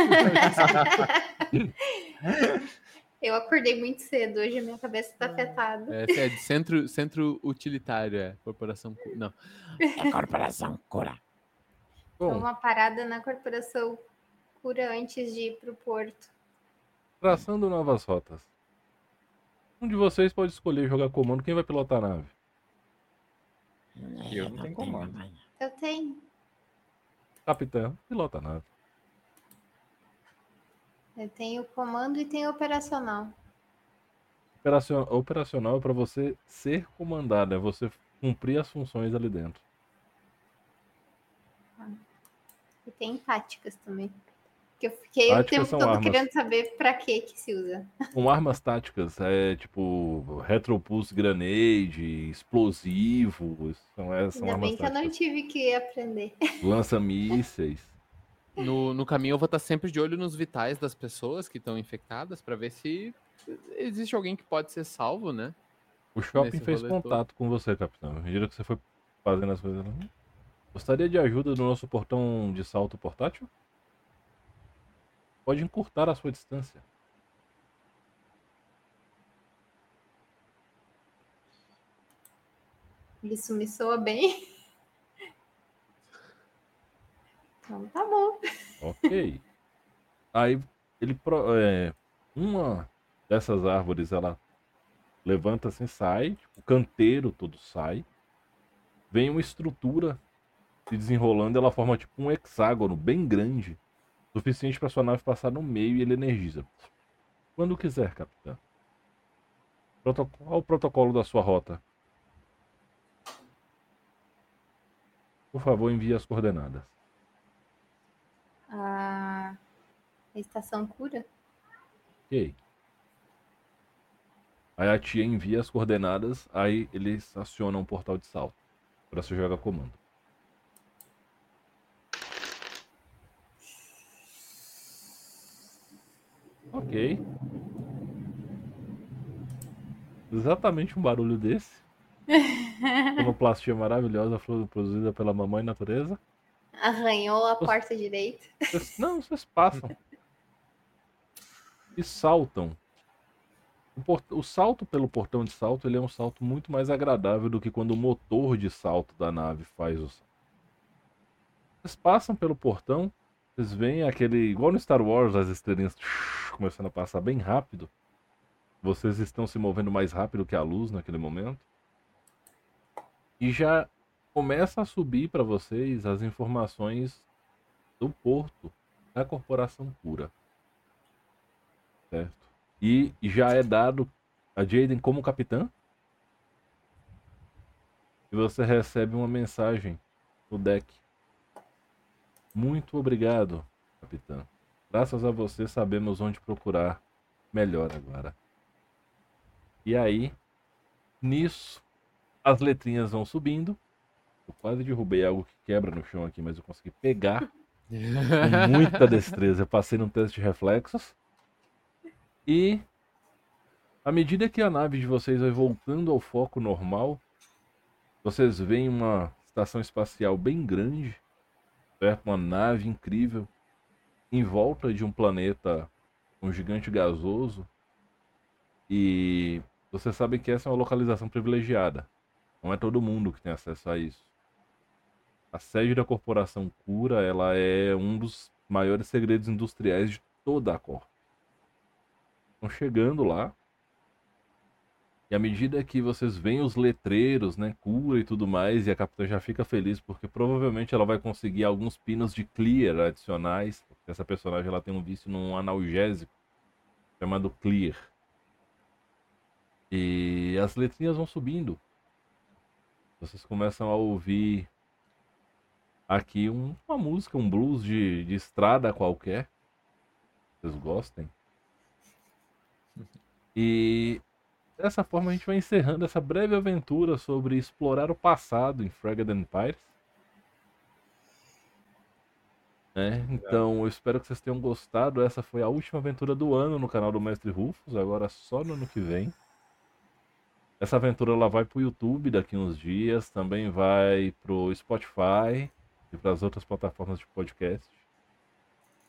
Eu acordei muito cedo, hoje a minha cabeça tá afetada. É, é de centro, centro utilitário, é. Corporação Cu. Não. É corporação cura. Bom, Uma parada na corporação cura antes de ir pro porto. Traçando novas rotas. Um de vocês pode escolher jogar comando quem vai pilotar a nave. Eu não tenho comando. Eu tenho. Capitão, pilota a nave. Eu tenho comando e tenho operacional. Operacion- Operacional é para você ser comandado, é você cumprir as funções ali dentro. E tem táticas também. Que eu fiquei Táticas o tempo todo armas. querendo saber pra que que se usa. Com armas táticas, é tipo Retropulse Grenade, explosivo, são, é, são Ainda armas bem que eu não táticas. tive que aprender. Lança-mísseis. No, no caminho eu vou estar sempre de olho nos vitais das pessoas que estão infectadas para ver se existe alguém que pode ser salvo, né? O shopping fez rolê contato com você, capitão. Medida que você foi fazendo as coisas. lá. Gostaria de ajuda no nosso portão de salto portátil? Pode encurtar a sua distância. Isso me soa bem. Então tá bom. Ok. Aí ele é, uma dessas árvores ela levanta assim, sai, o canteiro todo sai. Vem uma estrutura se desenrolando, ela forma tipo um hexágono bem grande, suficiente para sua nave passar no meio e ele energiza. Quando quiser, capitão. Proto- Qual o protocolo da sua rota? Por favor, envie as coordenadas. A estação cura? Ok. Aí a tia envia as coordenadas, aí eles acionam um portal de salto para você jogar comando. Ok. Exatamente um barulho desse. [laughs] Sonoplastia maravilhosa produzida pela mamãe natureza. Arranhou a porta direita. Vocês- não, vocês passam. [laughs] E saltam. O, port- o salto pelo portão de salto ele é um salto muito mais agradável do que quando o motor de salto da nave faz o salto. Vocês passam pelo portão, vocês veem aquele. Igual no Star Wars, as estrelinhas começando a passar bem rápido. Vocês estão se movendo mais rápido que a luz naquele momento. E já começa a subir para vocês as informações do porto da Corporação Pura. Certo? E já é dado a Jaden como capitã. E você recebe uma mensagem no deck. Muito obrigado, capitã. Graças a você sabemos onde procurar melhor agora. E aí, nisso, as letrinhas vão subindo. Eu quase derrubei algo que quebra no chão aqui, mas eu consegui pegar com [laughs] muita destreza. Eu passei num teste de reflexos. E à medida que a nave de vocês vai voltando ao foco normal, vocês veem uma estação espacial bem grande, certo? Uma nave incrível em volta de um planeta, um gigante gasoso. E vocês sabem que essa é uma localização privilegiada. Não é todo mundo que tem acesso a isso. A sede da corporação Cura, ela é um dos maiores segredos industriais de toda a Corp. Estão chegando lá. E à medida que vocês veem os letreiros, né, cura e tudo mais, e a capitã já fica feliz porque provavelmente ela vai conseguir alguns pinos de clear adicionais, essa personagem ela tem um vício num analgésico chamado clear. E as letrinhas vão subindo. Vocês começam a ouvir aqui um- uma música, um blues de, de estrada qualquer. Vocês gostem. [laughs] E dessa forma a gente vai encerrando essa breve aventura sobre explorar o passado em Fragged Empires. né? Então eu espero que vocês tenham gostado. Essa foi a última aventura do ano no canal do Mestre Rufus, agora só no ano que vem. Essa aventura ela vai pro YouTube daqui uns dias, também vai pro Spotify e para as outras plataformas de podcast.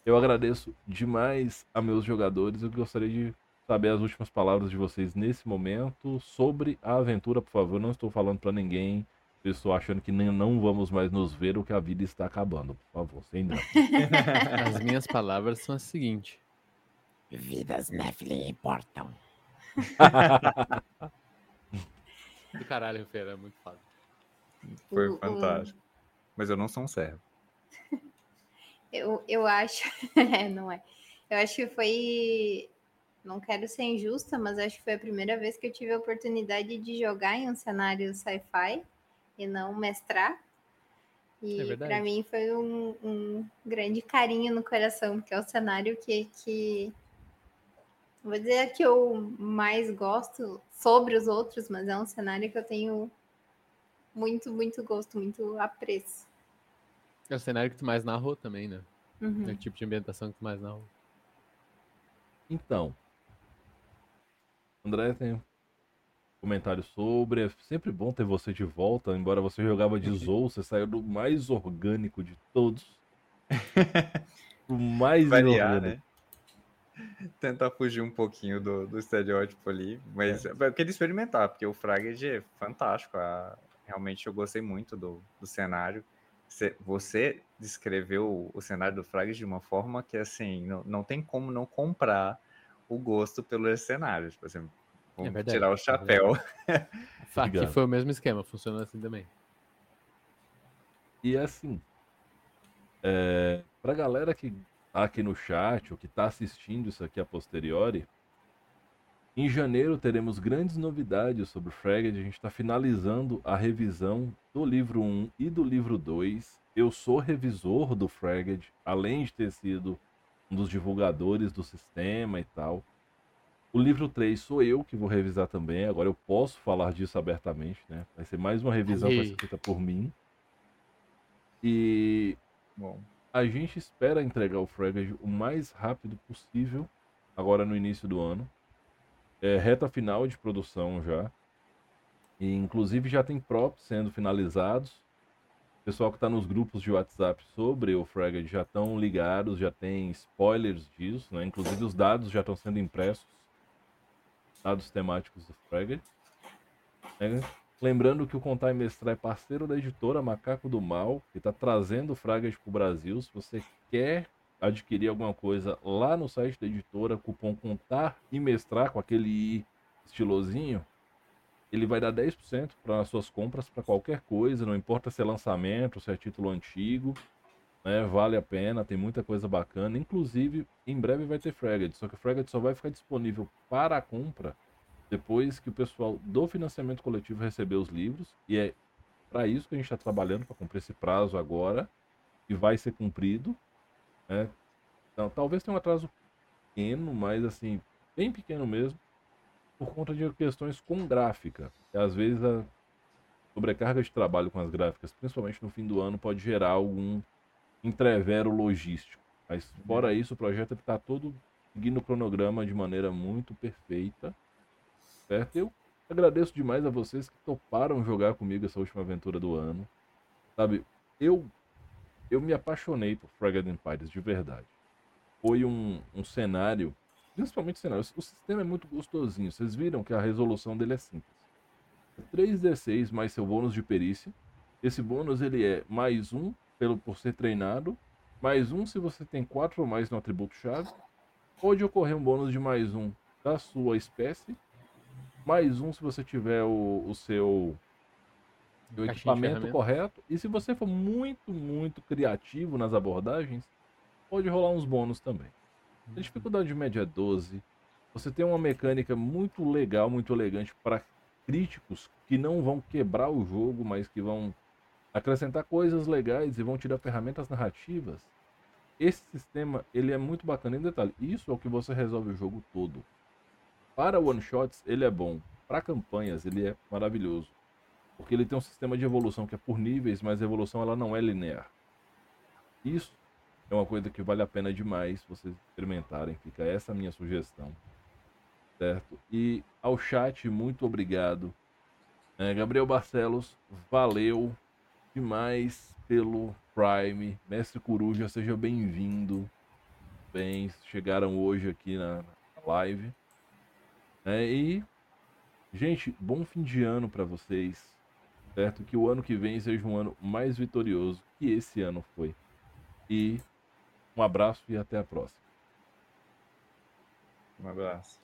Eu agradeço demais a meus jogadores. Eu gostaria de saber as últimas palavras de vocês nesse momento sobre a aventura, por favor. Não estou falando para ninguém. Eu estou achando que nem- não vamos mais nos ver ou que a vida está acabando. Por favor, sem drama. [laughs] As minhas palavras são as seguintes. Vidas Nephilim importam. [laughs] Do caralho, Feira, é muito foda. Foi O- o- fantástico. Mas eu não sou um servo. [laughs] Eu, eu acho. é, não é. Eu acho que foi. Não quero ser injusta, mas acho que foi a primeira vez que eu tive a oportunidade de jogar em um cenário sci-fi e não mestrar. É E verdade. para mim foi um, um grande carinho no coração, porque é o cenário que, que. Vou dizer que eu mais gosto sobre os outros, mas é um cenário que eu tenho muito, muito gosto, muito apreço. É o cenário que tu mais narrou também, né? Uhum. É o tipo de ambientação que tu mais narrou. Então, André tem comentário sobre. É sempre bom ter você de volta, embora você jogava de [laughs] Zou, você saiu do mais orgânico de todos. [laughs] o mais Variar, né? Tentar fugir um pouquinho do, do estereótipo ali. Mas eu queria experimentar, porque o Fraged é fantástico. a- Realmente eu gostei muito do, do cenário. Você, você descreveu o, cenário do Fraged de uma forma que, assim, não, não tem como não comprar o gosto pelos cenários. Por exemplo, vamos verdade, tirar o é chapéu. [laughs] Aqui Obrigado. foi o mesmo esquema, funcionou assim também. E assim, é, pra galera que tá aqui no chat ou que tá assistindo isso aqui a posteriori, em janeiro teremos grandes novidades sobre o Fragged. A gente está finalizando a revisão do livro 1 e do livro 2. Eu sou revisor do Fragged, além de ter sido um dos divulgadores do sistema e tal. O livro 3 sou eu que vou revisar também. Agora eu posso falar disso abertamente, né? Vai ser mais uma revisão que vai ser Aí. feita por mim. E Bom, a gente espera entregar o Fragged o mais rápido possível, agora no início do ano. É reta final de produção já. E inclusive já tem props sendo finalizados. Pessoal que está nos grupos de WhatsApp sobre o Fragged já estão ligados, já tem spoilers disso, né? Inclusive os dados já estão sendo impressos. Dados temáticos do Fragged. É, Lembrando que o Contar e Mestrar é parceiro da editora Macaco do Mal, que está trazendo o Fragged para o Brasil. Se você quer adquirir alguma coisa lá no site da editora, cupom Contar e Mestrar com aquele I estilosinho, ele vai dar 10% para as suas compras para qualquer coisa, não importa se é lançamento, se é título antigo, né? Vale a pena, tem muita coisa bacana. Inclusive, em breve vai ter Fragged, só que o Fragged só vai ficar disponível para a compra depois que o pessoal do financiamento coletivo receber os livros, e é para isso que a gente está trabalhando, para cumprir esse prazo agora, e vai ser cumprido. Né? Então, talvez tenha um atraso pequeno, mas assim, bem pequeno mesmo, por conta de questões com gráfica. E, às vezes a sobrecarga de trabalho com as gráficas, principalmente no fim do ano, pode gerar algum entrevero logístico. Mas fora isso, o projeto está todo seguindo o cronograma de maneira muito perfeita. Certo? Eu agradeço demais a vocês que toparam jogar comigo essa última aventura do ano. Sabe, eu eu me apaixonei por Fragged Empires de verdade. Foi um, um cenário, principalmente cenário, o sistema é muito gostosinho. Vocês viram que a resolução dele é simples. 3d6 mais seu bônus de perícia. Esse bônus ele é mais um pelo por ser treinado, mais um se você tem quatro ou mais no atributo chave. Pode ocorrer um bônus de mais um da sua espécie mais um se você tiver o, o seu, o equipamento correto. E se você for muito, muito criativo nas abordagens, pode rolar uns bônus também. A dificuldade média é 12. Você tem uma mecânica muito legal, muito elegante para críticos que não vão quebrar o jogo, mas que vão acrescentar coisas legais e vão te dar ferramentas narrativas. Esse sistema, ele é muito bacana. Em detalhe, isso é o que você resolve o jogo todo. Para one shots, ele é bom. Para campanhas, ele é maravilhoso. Porque ele tem um sistema de evolução que é por níveis, mas a evolução ela não é linear. Isso é uma coisa que vale a pena demais vocês experimentarem. Fica essa minha sugestão. Certo? E ao chat, muito obrigado. É, Gabriel Barcelos, valeu demais pelo Prime. Mestre Coruja, seja bem-vindo. Bem, chegaram hoje aqui na, na live. É, e, gente, bom fim de ano para vocês. Certo? Que o ano que vem seja um ano mais vitorioso que esse ano foi. E um abraço e até a próxima. Um abraço.